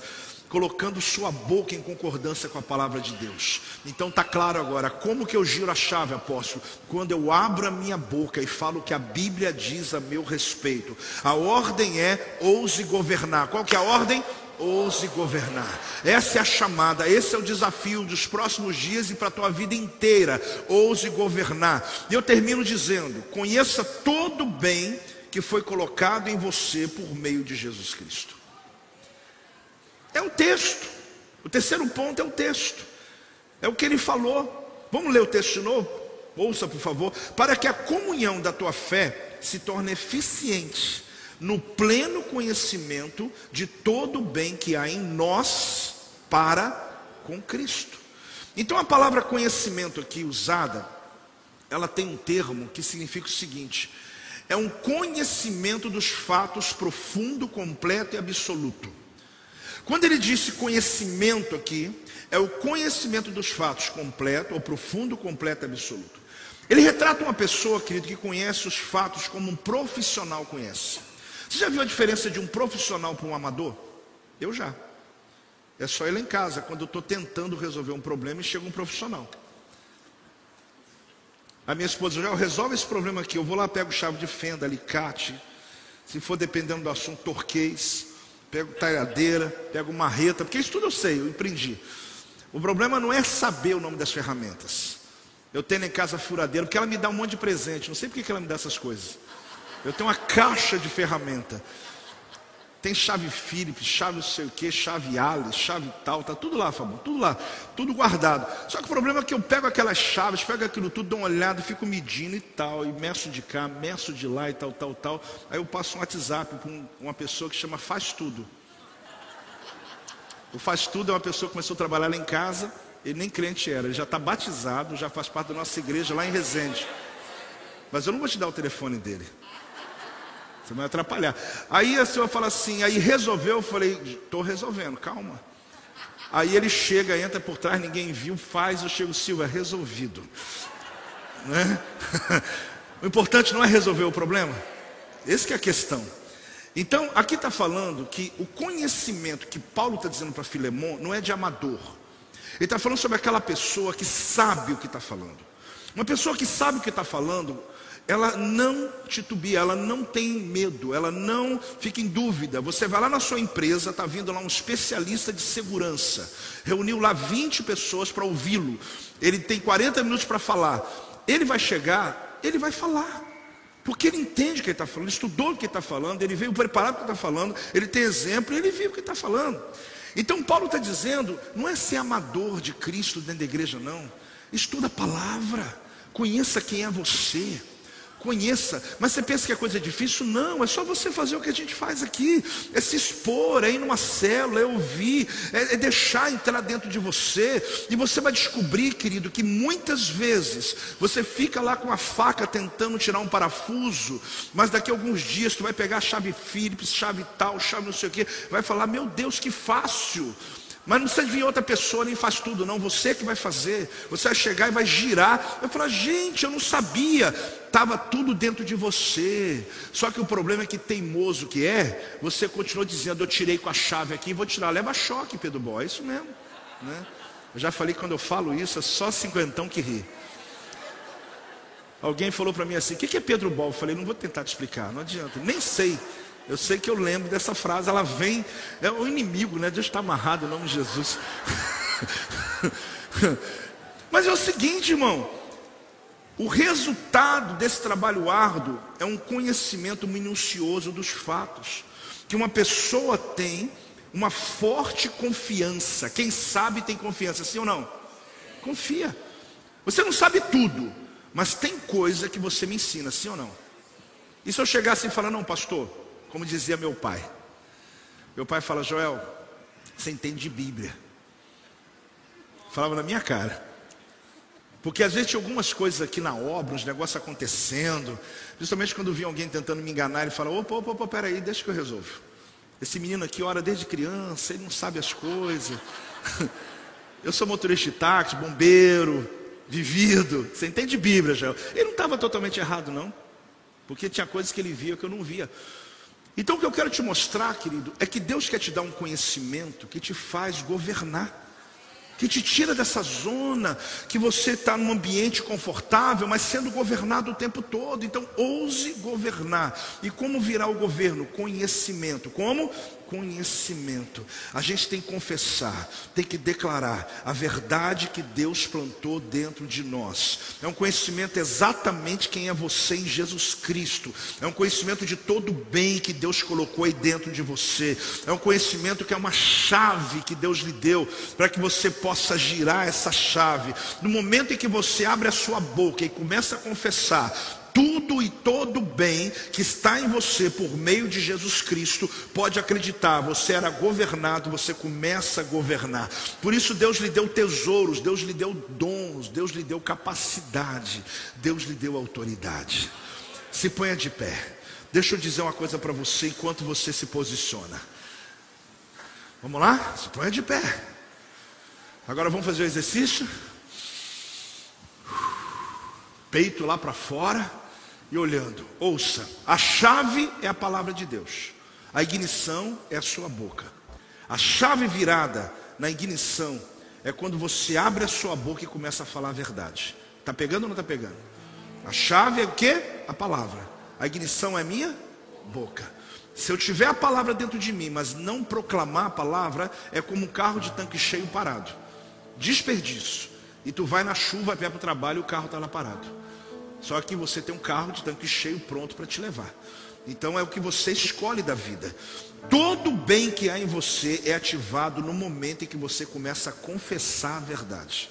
colocando sua boca em concordância com a palavra de Deus. Então tá claro agora, como que eu giro a chave, apóstolo? Quando eu abro a minha boca e falo o que a Bíblia diz a meu respeito. A ordem é ouse governar. Qual que é a ordem? Ouse governar. Essa é a chamada, esse é o desafio dos próximos dias e para a tua vida inteira. Ouse governar. E eu termino dizendo: conheça todo o bem que foi colocado em você por meio de Jesus Cristo. É o texto. O terceiro ponto é o texto. É o que ele falou. Vamos ler o texto de novo? Ouça, por favor. Para que a comunhão da tua fé se torne eficiente no pleno conhecimento de todo o bem que há em nós para com Cristo. Então a palavra conhecimento aqui usada, ela tem um termo que significa o seguinte: é um conhecimento dos fatos profundo, completo e absoluto. Quando ele disse conhecimento aqui, é o conhecimento dos fatos completo, ou profundo, completo e absoluto. Ele retrata uma pessoa, querido, que conhece os fatos como um profissional conhece. Você já viu a diferença de um profissional para um amador? Eu já. É só ir lá em casa, quando eu estou tentando resolver um problema e chega um profissional. A minha esposa já resolve esse problema aqui. Eu vou lá, pego chave de fenda, alicate, se for dependendo do assunto, torquês pego talhadeira, pego marreta, porque isso tudo eu sei, eu empreendi. O problema não é saber o nome das ferramentas. Eu tenho em casa furadeira, porque ela me dá um monte de presente. Não sei por que ela me dá essas coisas. Eu tenho uma caixa de ferramenta. Tem chave Philips, chave não sei o que, chave Alice, chave tal, tá tudo lá, Fabão, tudo lá, tudo guardado. Só que o problema é que eu pego aquelas chaves, pego aquilo tudo, dou uma olhada, fico medindo e tal, e meço de cá, meço de lá e tal, tal, tal. Aí eu passo um WhatsApp para uma pessoa que chama Faz Tudo. O Faz Tudo é uma pessoa que começou a trabalhar lá em casa, ele nem crente era, ele já está batizado, já faz parte da nossa igreja lá em Resende. Mas eu não vou te dar o telefone dele. Você vai atrapalhar. Aí a senhora fala assim, aí resolveu, eu falei, estou resolvendo, calma. Aí ele chega, entra por trás, ninguém viu, faz, eu chego, Silva, resolvido. Né? [LAUGHS] o importante não é resolver o problema. Essa é a questão. Então, aqui está falando que o conhecimento que Paulo está dizendo para Filemão não é de amador. Ele está falando sobre aquela pessoa que sabe o que está falando. Uma pessoa que sabe o que está falando, ela não titubia, ela não tem medo, ela não fica em dúvida. Você vai lá na sua empresa, está vindo lá um especialista de segurança, reuniu lá 20 pessoas para ouvi-lo, ele tem 40 minutos para falar. Ele vai chegar, ele vai falar, porque ele entende o que ele está falando, ele estudou o que ele está falando, ele veio preparado para o que está falando, ele tem exemplo, ele viu o que está falando. Então Paulo está dizendo, não é ser amador de Cristo dentro da igreja, não. Estuda a palavra, conheça quem é você. Conheça. Mas você pensa que a coisa é difícil? Não, é só você fazer o que a gente faz aqui: é se expor, é ir numa célula, é ouvir, é, é deixar entrar dentro de você. E você vai descobrir, querido, que muitas vezes você fica lá com a faca tentando tirar um parafuso, mas daqui a alguns dias tu vai pegar a chave Philips, chave tal, chave não sei o que, vai falar: Meu Deus, que fácil. Mas não precisa vir outra pessoa nem faz tudo, não. Você que vai fazer. Você vai chegar e vai girar. Eu falo, gente, eu não sabia. Estava tudo dentro de você. Só que o problema é que teimoso que é, você continuou dizendo, eu tirei com a chave aqui vou tirar. Leva choque, Pedro Boy. É isso mesmo. Né? Eu já falei que quando eu falo isso, é só cinquentão que ri. Alguém falou para mim assim: o que é Pedro Bol? Eu falei: não vou tentar te explicar, não adianta, nem sei. Eu sei que eu lembro dessa frase, ela vem, é o inimigo, né? Deus está amarrado em nome de Jesus. [LAUGHS] Mas é o seguinte, irmão, o resultado desse trabalho árduo é um conhecimento minucioso dos fatos, que uma pessoa tem uma forte confiança. Quem sabe tem confiança, sim ou não? Confia. Você não sabe tudo, mas tem coisa que você me ensina, sim ou não? E se eu chegasse e falar, não, pastor, como dizia meu pai. Meu pai fala, Joel, você entende de Bíblia. Falava na minha cara. Porque às vezes tinha algumas coisas aqui na obra, uns negócios acontecendo. Principalmente quando vinha alguém tentando me enganar, ele fala, opa, opa, opa, peraí, deixa que eu resolvo. Esse menino aqui ora desde criança, ele não sabe as coisas. [LAUGHS] Eu sou motorista de táxi, bombeiro, vivido. Você entende Bíblia, Joel? Ele não estava totalmente errado, não. Porque tinha coisas que ele via que eu não via. Então o que eu quero te mostrar, querido, é que Deus quer te dar um conhecimento que te faz governar que te tira dessa zona, que você está num ambiente confortável, mas sendo governado o tempo todo. Então, ouse governar. E como virá o governo? Conhecimento. Como? Conhecimento. A gente tem que confessar, tem que declarar a verdade que Deus plantou dentro de nós. É um conhecimento exatamente quem é você em Jesus Cristo. É um conhecimento de todo o bem que Deus colocou aí dentro de você. É um conhecimento que é uma chave que Deus lhe deu para que você possa girar essa chave. No momento em que você abre a sua boca e começa a confessar tudo e todo bem que está em você por meio de Jesus Cristo, pode acreditar, você era governado, você começa a governar. Por isso Deus lhe deu tesouros, Deus lhe deu dons, Deus lhe deu capacidade, Deus lhe deu autoridade. Se ponha de pé. Deixa eu dizer uma coisa para você enquanto você se posiciona. Vamos lá? Se ponha de pé. Agora vamos fazer o exercício. Peito lá para fora e olhando. Ouça, a chave é a palavra de Deus. A ignição é a sua boca. A chave virada na ignição é quando você abre a sua boca e começa a falar a verdade. Está pegando ou não está pegando? A chave é o que? A palavra. A ignição é minha boca. Se eu tiver a palavra dentro de mim, mas não proclamar a palavra, é como um carro de tanque cheio parado desperdício. E tu vai na chuva, vai para o trabalho e o carro está lá parado. Só que você tem um carro de tanque cheio pronto para te levar. Então é o que você escolhe da vida. Todo bem que há em você é ativado no momento em que você começa a confessar a verdade.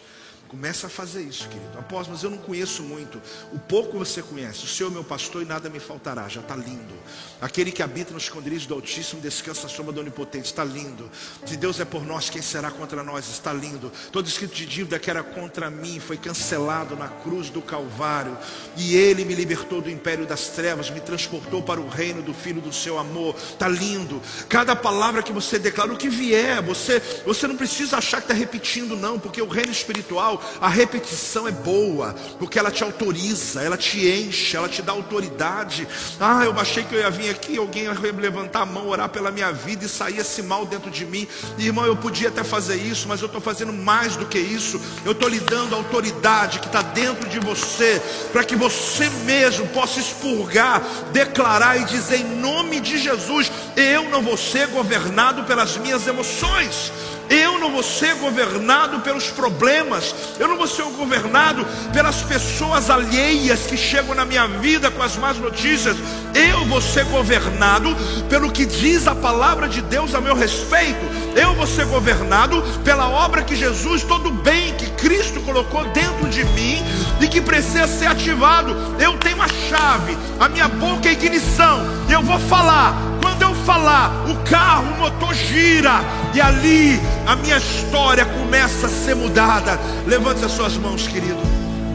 Começa a fazer isso, querido. Após, mas eu não conheço muito. O pouco você conhece. O Senhor é meu pastor e nada me faltará. Já está lindo. Aquele que habita nos esconderijos do Altíssimo descansa a sombra do Onipotente. Está lindo. Se Deus é por nós, quem será contra nós? Está lindo. Todo escrito de dívida que era contra mim foi cancelado na cruz do Calvário. E Ele me libertou do império das trevas, me transportou para o reino do Filho do seu amor. Está lindo. Cada palavra que você declara, o que vier, você, você não precisa achar que está repetindo, não, porque o reino espiritual a repetição é boa, porque ela te autoriza, ela te enche, ela te dá autoridade. Ah, eu achei que eu ia vir aqui, alguém ia levantar a mão, orar pela minha vida e sair esse mal dentro de mim. Irmão, eu podia até fazer isso, mas eu estou fazendo mais do que isso. Eu estou lhe dando a autoridade que está dentro de você, para que você mesmo possa expurgar, declarar e dizer em nome de Jesus: eu não vou ser governado pelas minhas emoções. Eu não vou ser governado pelos problemas, eu não vou ser governado pelas pessoas alheias que chegam na minha vida com as más notícias. Eu vou ser governado pelo que diz a palavra de Deus a meu respeito. Eu vou ser governado pela obra que Jesus, todo bem que Cristo colocou dentro de mim e que precisa ser ativado. Eu tenho a chave, a minha boca é ignição, eu vou falar. Quando eu falar, o carro, o motor gira, e ali a minha história começa a ser mudada. Levante as suas mãos, querido.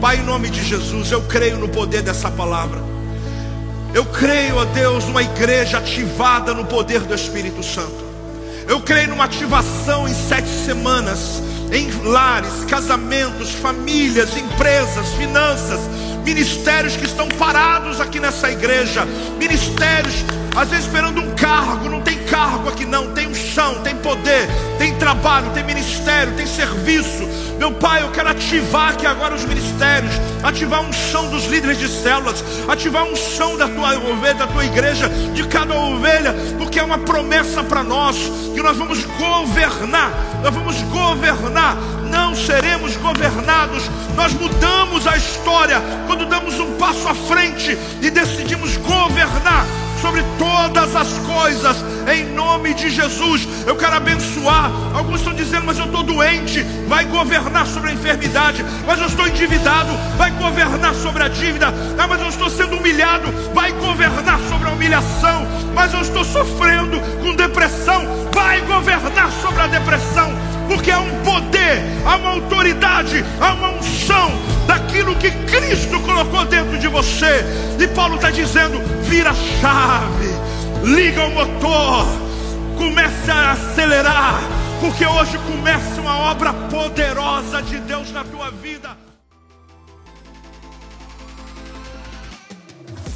Pai, em nome de Jesus, eu creio no poder dessa palavra. Eu creio, ó Deus, numa igreja ativada no poder do Espírito Santo. Eu creio numa ativação em sete semanas, em lares, casamentos, famílias, empresas, finanças, ministérios que estão parados aqui nessa igreja, ministérios às vezes esperando um cargo, não tem cargo aqui não, tem um chão, tem poder, tem trabalho, tem ministério, tem serviço. Meu Pai, eu quero ativar aqui agora os ministérios, ativar um chão dos líderes de células, ativar um chão da tua ovelha, da tua igreja, de cada ovelha, porque é uma promessa para nós que nós vamos governar, nós vamos governar, não seremos governados. Nós mudamos a história quando damos um passo à frente e decidimos governar sobre todas as coisas, em nome de Jesus. Eu quero abençoar. Alguns estão dizendo, mas eu estou doente, vai governar sobre a enfermidade, mas eu estou endividado, vai governar sobre a dívida, ah, mas eu estou sendo humilhado, vai governar sobre a humilhação, mas eu estou sofrendo com depressão, vai governar sobre a depressão porque há um poder, há uma autoridade, há uma unção daquilo que Cristo colocou dentro de você. E Paulo está dizendo: vira a chave, liga o motor, comece a acelerar, porque hoje começa uma obra poderosa de Deus na tua vida.